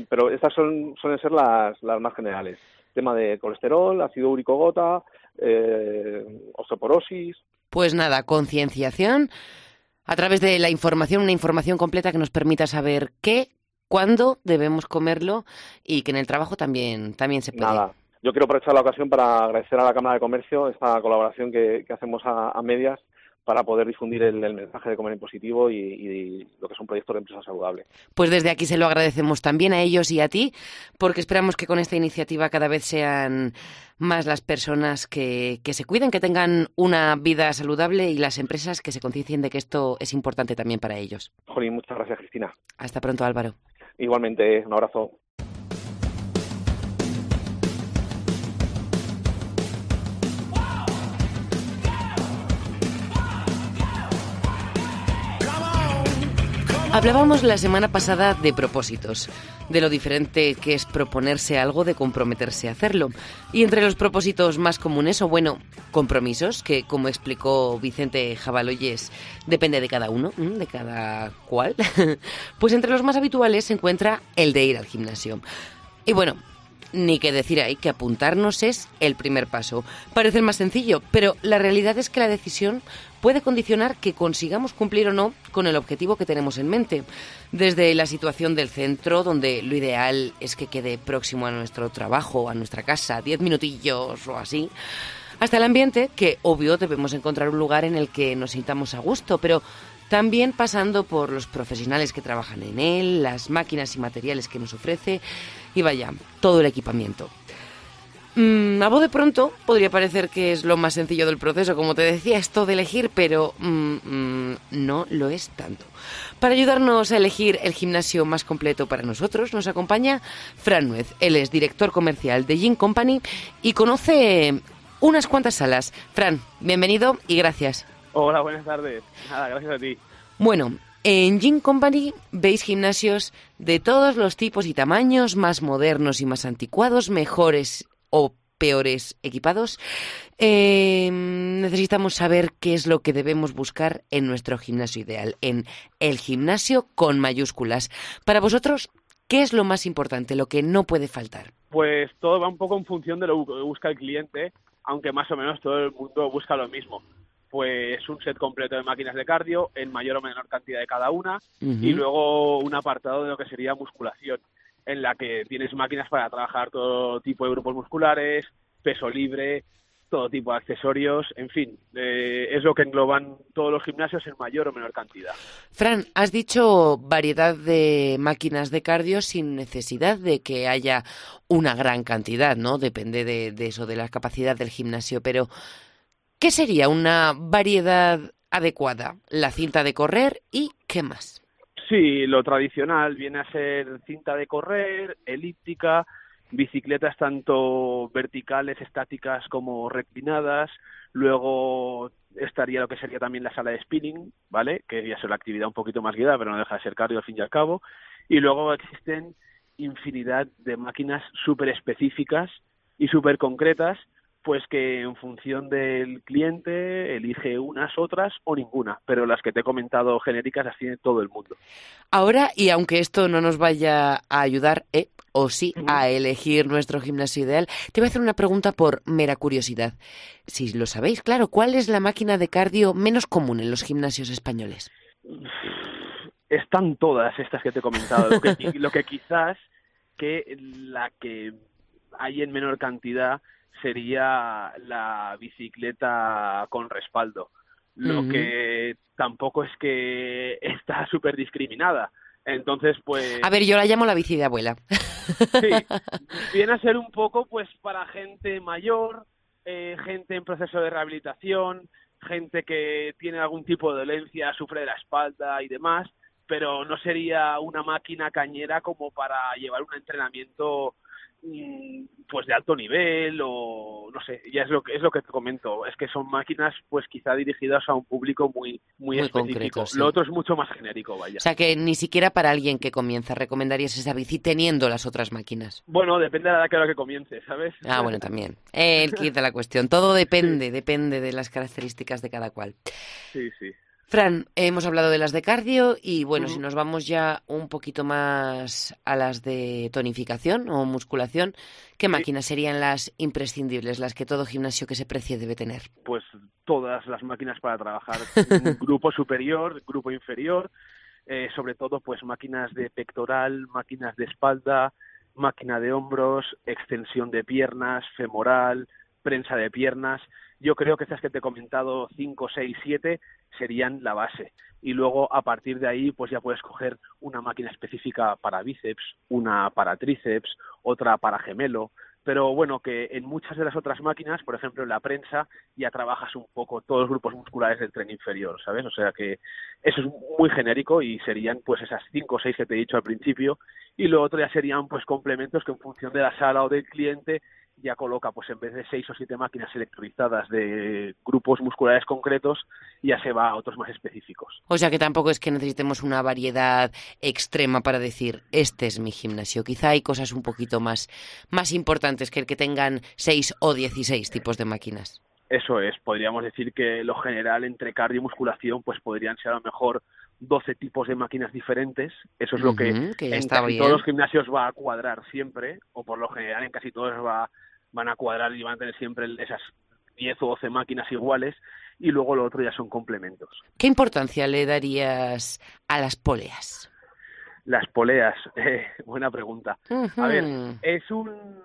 pero estas son, suelen ser las, las más generales. Tema de colesterol, ácido úrico gota, eh, osteoporosis. Pues nada, concienciación a través de la información, una información completa que nos permita saber qué cuándo debemos comerlo y que en el trabajo también, también se puede. Nada. Yo quiero aprovechar la ocasión para agradecer a la Cámara de Comercio esta colaboración que, hacemos a medias para poder difundir el, mensaje de comer en positivo y, lo que es un proyecto de empresa saludable. Pues desde aquí se lo agradecemos también a ellos y a ti, porque esperamos que con esta iniciativa cada vez sean más las personas que, que se cuiden, que tengan una vida saludable y las empresas que se conciencien de que esto es importante también para ellos. Jolín, muchas gracias, Cristina. Hasta pronto, Álvaro. Igualmente, un abrazo. Hablábamos la semana pasada de propósitos, de lo diferente que es proponerse algo de comprometerse a hacerlo. Y entre los propósitos más comunes, o bueno, compromisos, que como explicó Vicente Jabaloyes, depende de cada uno, de cada cual, <laughs> pues entre los más habituales se encuentra el de ir al gimnasio. Y bueno, ni que decir ahí que apuntarnos es el primer paso. Parece más sencillo, pero la realidad es que la decisión puede condicionar que consigamos cumplir o no con el objetivo que tenemos en mente. Desde la situación del centro, donde lo ideal es que quede próximo a nuestro trabajo, a nuestra casa, diez minutillos o así, hasta el ambiente, que obvio debemos encontrar un lugar en el que nos sintamos a gusto, pero también pasando por los profesionales que trabajan en él, las máquinas y materiales que nos ofrece y vaya, todo el equipamiento. Mm, a voz de pronto podría parecer que es lo más sencillo del proceso, como te decía, esto de elegir, pero mm, mm, no lo es tanto. Para ayudarnos a elegir el gimnasio más completo para nosotros, nos acompaña Fran Nuez. Él es director comercial de Gym Company y conoce unas cuantas salas. Fran, bienvenido y gracias. Hola, buenas tardes. Nada, gracias a ti. Bueno, en Gym Company veis gimnasios de todos los tipos y tamaños, más modernos y más anticuados, mejores o peores equipados. Em, necesitamos saber qué es lo que debemos buscar en nuestro gimnasio ideal, en el gimnasio con mayúsculas. Para vosotros, ¿qué es lo más importante, lo que no puede faltar? Pues todo va un poco en función de lo que busca el cliente, aunque más o menos todo el mundo busca lo mismo pues un set completo de máquinas de cardio en mayor o menor cantidad de cada una y luego un apartado de lo que sería musculación en la que tienes máquinas para trabajar todo tipo de grupos musculares, peso libre, todo tipo de accesorios, en fin, eh, es lo que engloban todos los gimnasios en mayor o menor cantidad. Fran, has dicho variedad de máquinas de cardio sin necesidad de que haya una gran cantidad, ¿no? Depende de, de eso, de la capacidad del gimnasio, pero ¿Qué sería una variedad adecuada? La cinta de correr y qué más. Sí, lo tradicional viene a ser cinta de correr, elíptica, bicicletas tanto verticales, estáticas como reclinadas. Luego estaría lo que sería también la sala de spinning, ¿vale? Que ya es la actividad un poquito más guiada, pero no deja de ser cardio al fin y al cabo. Y luego existen infinidad de máquinas súper específicas y súper concretas pues que en función del cliente elige unas, otras o ninguna, pero las que te he comentado genéricas las tiene todo el mundo. Ahora, y aunque esto no nos vaya a ayudar, ¿eh? o sí, a elegir nuestro gimnasio ideal, te voy a hacer una pregunta por mera curiosidad. Si lo sabéis, claro, ¿cuál es la máquina de cardio menos común en los gimnasios españoles? <sighs> Están todas estas que te he comentado. Lo que, <laughs> lo que quizás que la que hay en menor cantidad sería la bicicleta con respaldo. Lo que tampoco es que <laughs> está súper discriminada. Entonces, pues... A ver, yo la llamo la bici de abuela. Sí, <laughs> viene a ser un poco, pues, para gente mayor, eh, gente en proceso de rehabilitación, gente que tiene algún tipo de dolencia, sufre de la espalda y demás, pero no sería una máquina cañera como para llevar un entrenamiento pues de alto nivel o no sé ya es lo que es lo que te comento. Es que son máquinas pues quizá dirigidas a un público muy muy, específico. lo otro es mucho más genérico vaya. O sea que ni siquiera para alguien que comienza recomendarías esa bici teniendo las otras máquinas. Bueno depende de la hora que comience sabes ah bueno <laughs> también. El kit de la cuestión. Todo depende depende de las características de cada cual. Sí sí Fran, hemos hablado de las de cardio y bueno, si nos vamos ya un poquito más a las de tonificación o musculación, ¿qué máquinas serían las imprescindibles, las que todo gimnasio que se precie debe tener? Pues todas las máquinas para trabajar, <laughs> grupo superior, grupo inferior, eh, sobre todo pues máquinas de pectoral, máquinas de espalda, máquina de hombros, extensión de piernas, femoral, prensa de piernas. Yo creo que esas que te he comentado, 5, 6, 7, serían la base. Y luego, a partir de ahí, pues ya puedes coger una máquina específica para bíceps, una para tríceps, otra para gemelo. Pero bueno, que en muchas de las otras máquinas, por ejemplo en la prensa, ya trabajas un poco todos los grupos musculares del tren inferior, ¿sabes? O sea que eso es muy genérico y serían pues esas 5 o 6 que te he dicho al principio. Y lo otro ya serían pues complementos que en función de la sala o del cliente ya coloca, pues en vez de seis o siete máquinas electrolizadas de grupos musculares concretos, ya se va a otros más específicos. O sea que tampoco es que necesitemos una variedad extrema para decir, este es mi gimnasio. Quizá hay cosas un poquito más, más importantes que el que tengan seis o dieciséis tipos de máquinas. Eso es, podríamos decir que lo general entre cardio y musculación pues podrían ser a lo mejor 12 tipos de máquinas diferentes. Eso es lo que, en casi todos los gimnasios va a cuadrar siempre, o por lo general en casi todos va van a cuadrar y van a tener siempre esas 10 o 12 máquinas iguales y luego lo otro ya son complementos. ¿Qué importancia le darías a las poleas? Las poleas, <laughs> eh, buena pregunta. A ver, es un,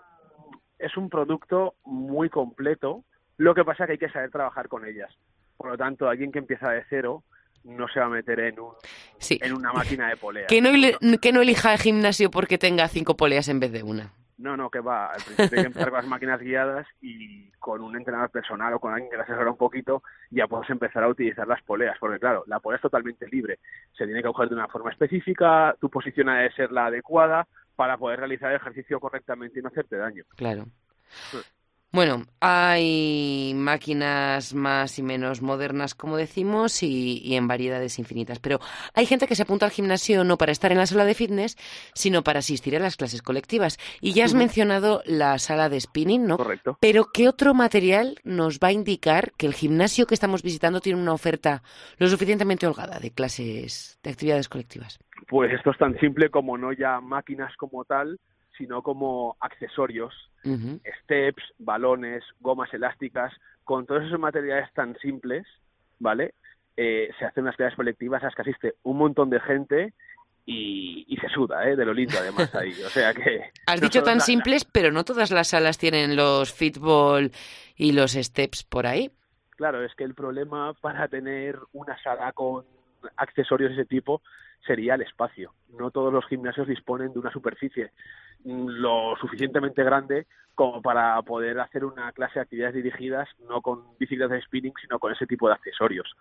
es un producto muy completo, lo que pasa es que hay que saber trabajar con ellas. Por lo tanto, alguien que empieza de cero no se va a meter en, un, en una máquina de poleas. <laughs> Que no, que no elija el gimnasio porque tenga cinco poleas en vez de una. No, no, que va. Al principio hay que empezar con las máquinas guiadas y con un entrenador personal o con alguien que le asesora un poquito ya puedes empezar a utilizar las poleas. Porque claro, la polea es totalmente libre. Se tiene que coger de una forma específica, tu posición ha de ser la adecuada para poder realizar el ejercicio correctamente y no hacerte daño. Claro. Bueno, hay máquinas más y menos modernas, como decimos, y, en variedades infinitas. Pero hay gente que se apunta al gimnasio no para estar en la sala de fitness, sino para asistir a las clases colectivas. Y ya has mencionado la sala de spinning, ¿no? Correcto. Pero ¿qué otro material nos va a indicar que el gimnasio que estamos visitando tiene una oferta lo suficientemente holgada de clases, de actividades colectivas? Pues esto es tan simple como no ya máquinas como tal, sino como accesorios, steps, balones, gomas elásticas, con todos esos materiales tan simples, ¿vale? Eh, se hacen unas clases colectivas a las que asiste un montón de gente y, se suda, ¿eh? De lo lindo además ahí. O sea que... <laughs> Has dicho tan simples, pero no todas las salas tienen los fitball y los steps por ahí. Claro, es que el problema para tener una sala con accesorios de ese tipo sería el espacio. No todos los gimnasios disponen de una superficie lo suficientemente grande como para poder hacer una clase de actividades dirigidas no con bicicletas de spinning, sino con ese tipo de accesorios.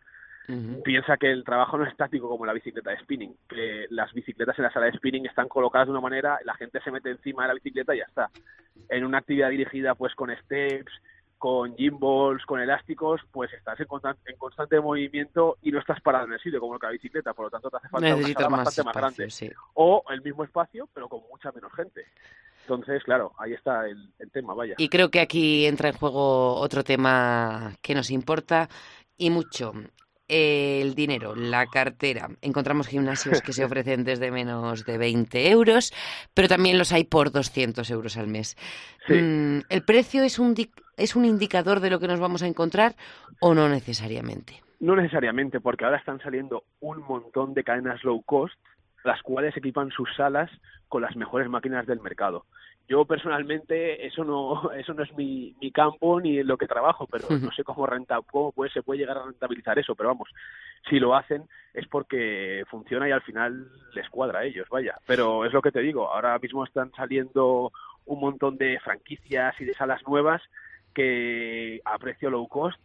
Piensa que el trabajo no es estático como la bicicleta de spinning, que las bicicletas en la sala de spinning están colocadas de una manera, la gente se mete encima de la bicicleta y ya está. En una actividad dirigida pues con steps, con gimbals, con elásticos, pues estás en, constante, movimiento y no estás parado en el sitio como la bicicleta, por lo tanto te hace falta una sala bastante más grande. O el mismo espacio, pero con mucha menos gente. Entonces, claro, ahí está el, tema, vaya. Y creo que aquí entra en juego otro tema que nos importa y mucho, el dinero, la cartera. Encontramos gimnasios que se <laughs> ofrecen desde menos de 20 euros, pero también los hay por 200 euros al mes. Mm, ¿El precio es un, es un indicador de lo que nos vamos a encontrar o no necesariamente? No necesariamente, porque ahora están saliendo un montón de cadenas low cost, las cuales equipan sus salas con las mejores máquinas del mercado yo personalmente eso no <laughs> eso no es mi, mi campo ni en lo que trabajo pero no sé cómo renta cómo puede, se puede llegar a rentabilizar eso pero vamos si lo hacen es porque funciona y al final les cuadra a ellos vaya. Pero es lo que te digo ahora mismo están saliendo un montón de franquicias y de salas nuevas que a precio low cost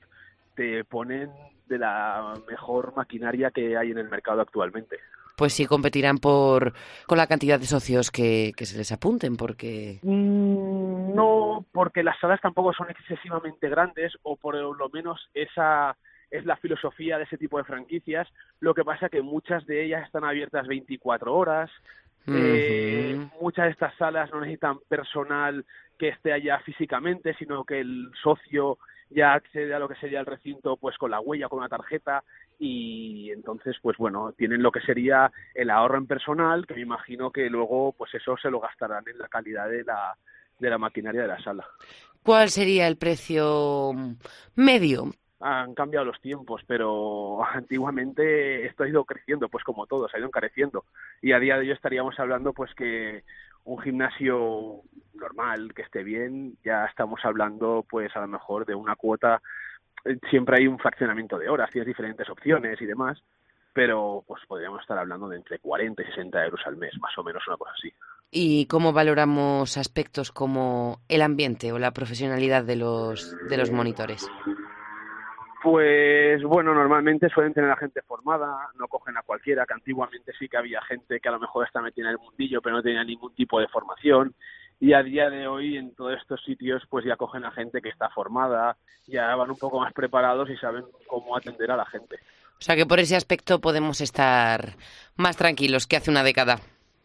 te ponen de la mejor maquinaria que hay en el mercado actualmente pues sí competirán por con la cantidad de socios que, se les apunten, porque... Mm, no, porque las salas tampoco son excesivamente grandes, o por lo menos esa es la filosofía de ese tipo de franquicias. Lo que pasa que muchas de ellas están abiertas 24 horas, eh, muchas de estas salas no necesitan personal que esté allá físicamente, sino que el socio ya accede a lo que sería el recinto pues con la huella, con una tarjeta y entonces pues bueno, tienen lo que sería el ahorro en personal, que me imagino que luego pues eso se lo gastarán en la calidad de la, de la maquinaria de la sala. ¿Cuál sería el precio medio han cambiado los tiempos, pero <laughs> antiguamente esto ha ido creciendo, pues como todo, se ha ido encareciendo. Y a día de hoy estaríamos hablando pues que un gimnasio normal, que esté bien, ya estamos hablando pues a lo mejor de una cuota, siempre hay un fraccionamiento de horas, tienes diferentes opciones y demás, pero pues podríamos estar hablando de entre 40 y 60 euros al mes, más o menos una cosa así. ¿Y cómo valoramos aspectos como el ambiente o la profesionalidad de los, de los monitores? Pues bueno, normalmente suelen tener a gente formada, no cogen a cualquiera, que antiguamente sí que había gente que a lo mejor está metida en el mundillo pero no tenía ningún tipo de formación y a día de hoy en todos estos sitios pues ya cogen a gente que está formada, ya van un poco más preparados y saben cómo atender a la gente. O sea que por ese aspecto podemos estar más tranquilos que hace una década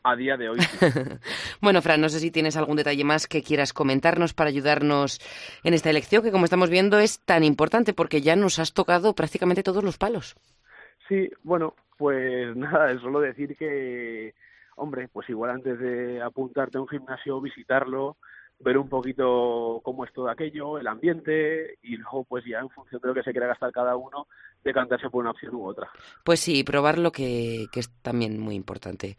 a día de hoy. <laughs> bueno, Fran, no sé si tienes algún detalle más que quieras comentarnos para ayudarnos en esta elección, que como estamos viendo es tan importante porque ya nos has tocado prácticamente todos los palos. Sí, bueno, pues <laughs> nada, es solo decir que, hombre, pues igual antes de apuntarte a un gimnasio, visitarlo, ver un poquito cómo es todo aquello, el ambiente y luego pues ya en función de lo que se quiera gastar cada uno, decantarse por una opción u otra. Pues sí, probarlo que, que es también muy importante.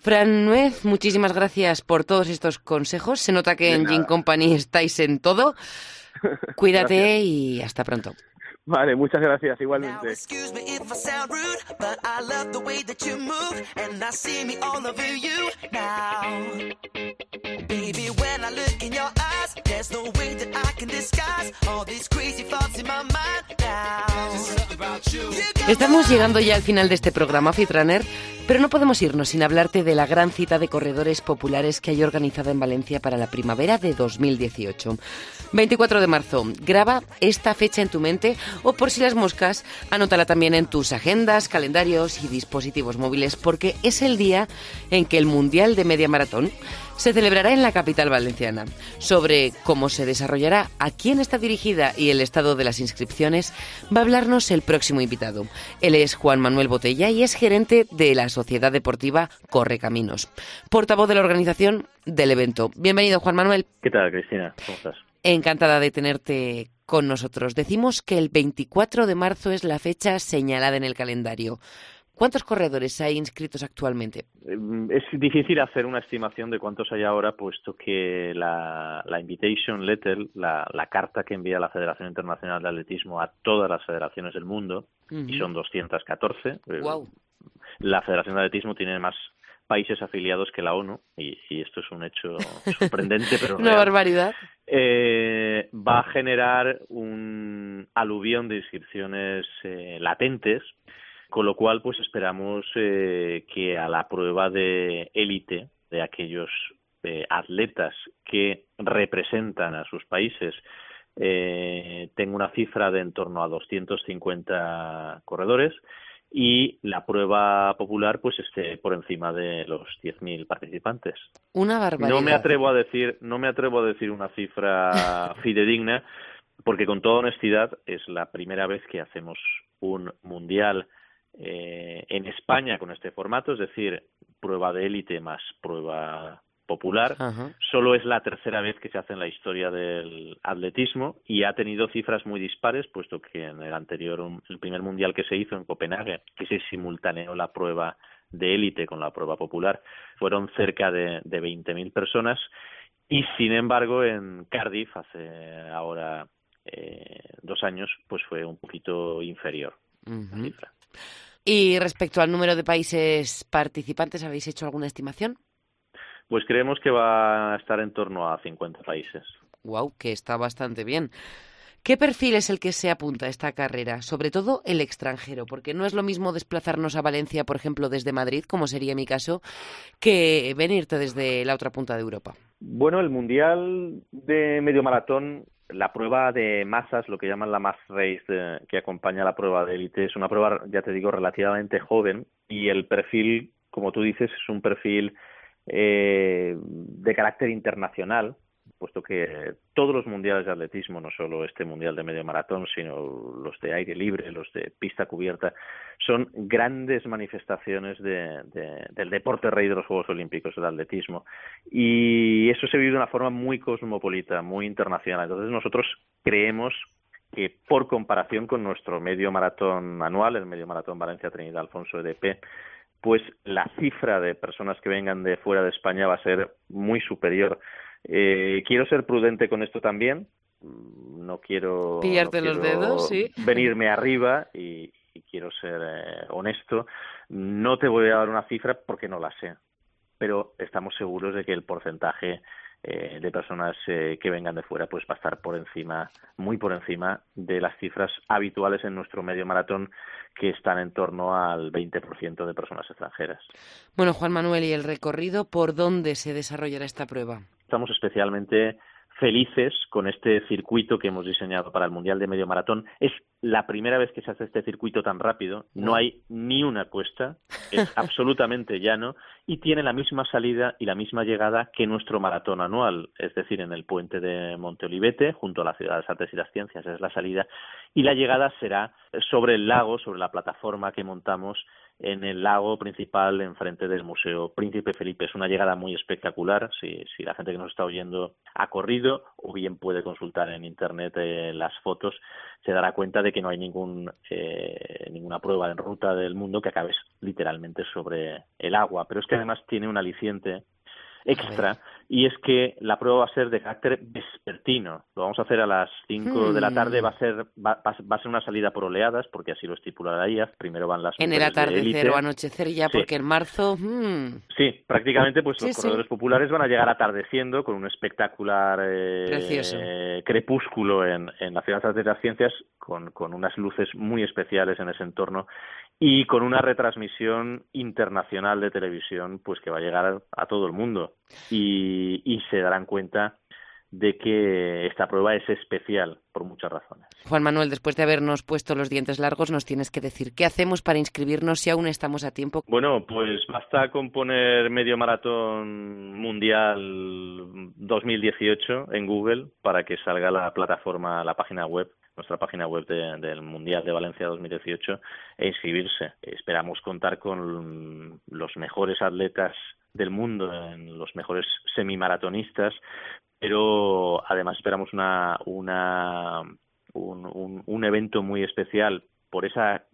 Fran Nuez, muchísimas gracias por todos estos consejos. Se nota que en Gin Company estáis en todo. Cuídate y hasta pronto. Vale, muchas gracias, igualmente. Estamos llegando ya al final de este programa, Fitrunner, pero no podemos irnos sin hablarte de la gran cita de corredores populares que hay organizada en Valencia para la primavera de 2018. 24 de marzo. Graba esta fecha en tu mente o por si las moscas, anótala también en tus agendas, calendarios y dispositivos móviles porque es el día en que el Mundial de Media Maratón se celebrará en la capital valenciana. Sobre cómo se desarrollará, a quién está dirigida y el estado de las inscripciones va a hablarnos el próximo invitado. Él es Juan Manuel Botella y es gerente de la Sociedad Deportiva Corre Caminos, portavoz de la organización del evento. Bienvenido, Juan Manuel. ¿Qué tal, Cristina? ¿Cómo estás? Encantada de tenerte con nosotros. Decimos que el 24 de marzo es la fecha señalada en el calendario. ¿Cuántos corredores hay inscritos actualmente? Mm, es difícil hacer una estimación de cuántos hay ahora, puesto que la, invitation letter, la, carta que envía la Federación Internacional de Atletismo a todas las federaciones del mundo, y son 214. Wow. Eh, la Federación de Atletismo tiene más países afiliados que la ONU, y, esto es un hecho sorprendente, <laughs> pero Una barbaridad. Eh, va a generar un aluvión de inscripciones eh, latentes, con lo cual pues esperamos eh, que a la prueba de élite de aquellos atletas que representan a sus países tenga una cifra de en torno a 250 corredores y la prueba popular pues esté por encima de los 10.000 participantes. Una barbaridad. No me atrevo a decir, no me atrevo a decir una cifra <laughs> fidedigna porque con toda honestidad es la primera vez que hacemos un mundial eh, en España con este formato, es decir, prueba de élite más prueba popular. Solo es la tercera vez que se hace en la historia del atletismo y ha tenido cifras muy dispares, puesto que en el anterior, el primer mundial que se hizo en Copenhague, que se simultaneó la prueba de élite con la prueba popular, fueron cerca de, de 20.000 personas y sin embargo en Cardiff hace ahora eh, dos años pues fue un poquito inferior la cifra. Y respecto al número de países participantes, ¿habéis hecho alguna estimación? Pues creemos que va a estar en torno a 50 países. Wow, que está bastante bien. ¿Qué perfil es el que se apunta a esta carrera? Sobre todo el extranjero, porque no es lo mismo desplazarnos a Valencia, por ejemplo, desde Madrid, como sería mi caso, que venirte desde la otra punta de Europa. Bueno, el Mundial de Medio Maratón, la prueba de masas, lo que llaman la mass race que acompaña a la prueba de élite, es una prueba, ya te digo, relativamente joven y el perfil, como tú dices, es un perfil eh, de carácter internacional, puesto que todos los mundiales de atletismo, no solo este mundial de medio maratón, sino los de aire libre, los de pista cubierta, son grandes manifestaciones del deporte rey de los Juegos Olímpicos, del atletismo. Y eso se vive de una forma muy cosmopolita, muy internacional. Entonces nosotros creemos que por comparación con nuestro medio maratón anual, el medio maratón Valencia Trinidad Alfonso EDP, pues la cifra de personas que vengan de fuera de España va a ser muy superior. Eh, quiero ser prudente con esto también. No quiero, Pillarte los dedos, sí. <laughs> venirme arriba y, quiero ser eh, honesto. No te voy a dar una cifra porque no la sé, pero estamos seguros de que el porcentaje eh, de personas eh, que vengan de fuera pues va a estar por encima, muy por encima de las cifras habituales en nuestro medio maratón que están en torno al 20% de personas extranjeras. Bueno, Juan Manuel, ¿y el recorrido por dónde se desarrollará esta prueba? Estamos especialmente felices con este circuito que hemos diseñado para el Mundial de Medio Maratón. Es la primera vez que se hace este circuito tan rápido, no hay ni una cuesta, es <laughs> absolutamente llano y tiene la misma salida y la misma llegada que nuestro maratón anual, es decir, en el puente de Monte Olivete, junto a la ciudad de las artes y las ciencias, es la salida, y la llegada será sobre el lago, sobre la plataforma que montamos en el lago principal enfrente del Museo Príncipe Felipe. Es una llegada muy espectacular. Si, si la gente que nos está oyendo ha corrido o bien puede consultar en Internet eh, las fotos, se dará cuenta de que no hay ningún, eh, ninguna prueba en ruta del mundo que acabe literalmente sobre el agua. Pero es que además tiene un aliciente extra y es que la prueba va a ser de carácter vespertino. Lo vamos a hacer a las 5 de la tarde, va a ser va, a ser una salida por oleadas porque así lo estipula la IA. Primero van las En el atardecer o anochecer ya porque en marzo hmm. Sí, prácticamente pues los corredores populares van a llegar atardeciendo con un espectacular eh, crepúsculo en, en la ciudad de las ciencias con, con unas luces muy especiales en ese entorno y con una retransmisión internacional de televisión pues que va a llegar a todo el mundo y, y se darán cuenta de que esta prueba es especial por muchas razones. Juan Manuel, después de habernos puesto los dientes largos, nos tienes que decir qué hacemos para inscribirnos si aún estamos a tiempo. Bueno, pues basta con poner medio maratón mundial 2018 en Google para que salga la plataforma, la página web nuestra página web del Mundial de Valencia 2018 e inscribirse. Esperamos contar con los mejores atletas del mundo, en los mejores semimaratonistas, pero además esperamos una, una, un, un, evento muy especial por esa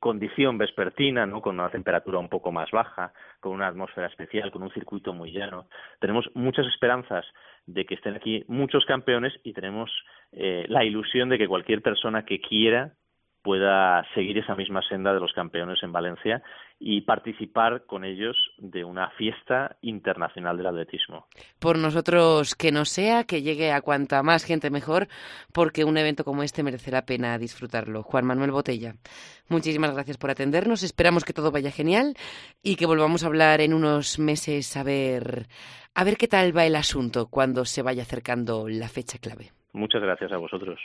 condición vespertina, ¿no? con una temperatura un poco más baja, con una atmósfera especial, con un circuito muy llano. Tenemos muchas esperanzas de que estén aquí muchos campeones y tenemos eh, la ilusión de que cualquier persona que quiera pueda seguir esa misma senda de los campeones en Valencia y participar con ellos de una fiesta internacional del atletismo. Por nosotros que no sea, que llegue a cuanta más gente mejor, porque un evento como este merece la pena disfrutarlo. Juan Manuel Botella, muchísimas gracias por atendernos, esperamos que todo vaya genial y que volvamos a hablar en unos meses a ver, a ver qué tal va el asunto cuando se vaya acercando la fecha clave. Muchas gracias a vosotros.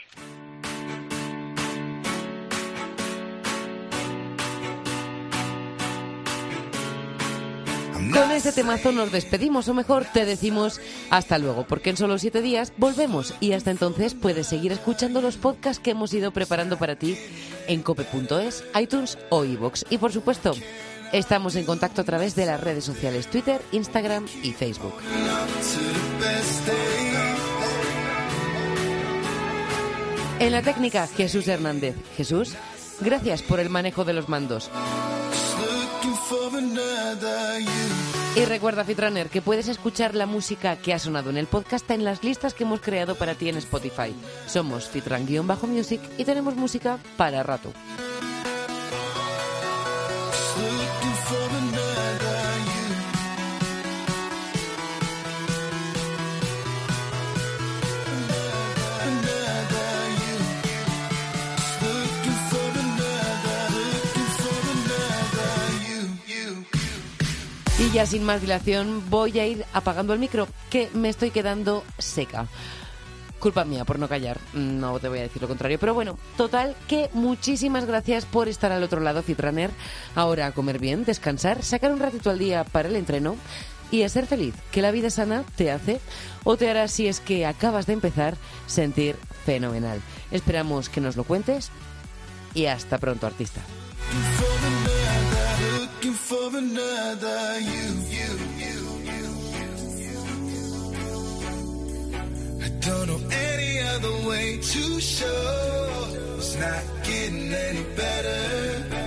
Con ese temazo nos despedimos, o mejor te decimos hasta luego, porque en solo siete días volvemos y hasta entonces puedes seguir escuchando los podcasts que hemos ido preparando para ti en cope.es, iTunes o iVoox. Y por supuesto, estamos en contacto a través de las redes sociales Twitter, Instagram y Facebook. En la técnica, Jesús Hernández. Jesús, gracias por el manejo de los mandos. Y recuerda, Fitrunner, que puedes escuchar la música que ha sonado en el podcast en las listas que hemos creado para ti en Spotify. Somos Fitran-Music y tenemos música para rato. Ya sin más dilación voy a ir apagando el micro, que me estoy quedando seca. Culpa mía por no callar, no te voy a decir lo contrario. Pero bueno, total, que muchísimas gracias por estar al otro lado, Fitraner. Ahora a comer bien, descansar, sacar un ratito al día para el entreno y a ser feliz, que la vida sana te hace o te hará, si es que acabas de empezar, sentir fenomenal. Esperamos que nos lo cuentes y hasta pronto, artista. For another you, you, you. I don't know any other way to show it's not getting any better.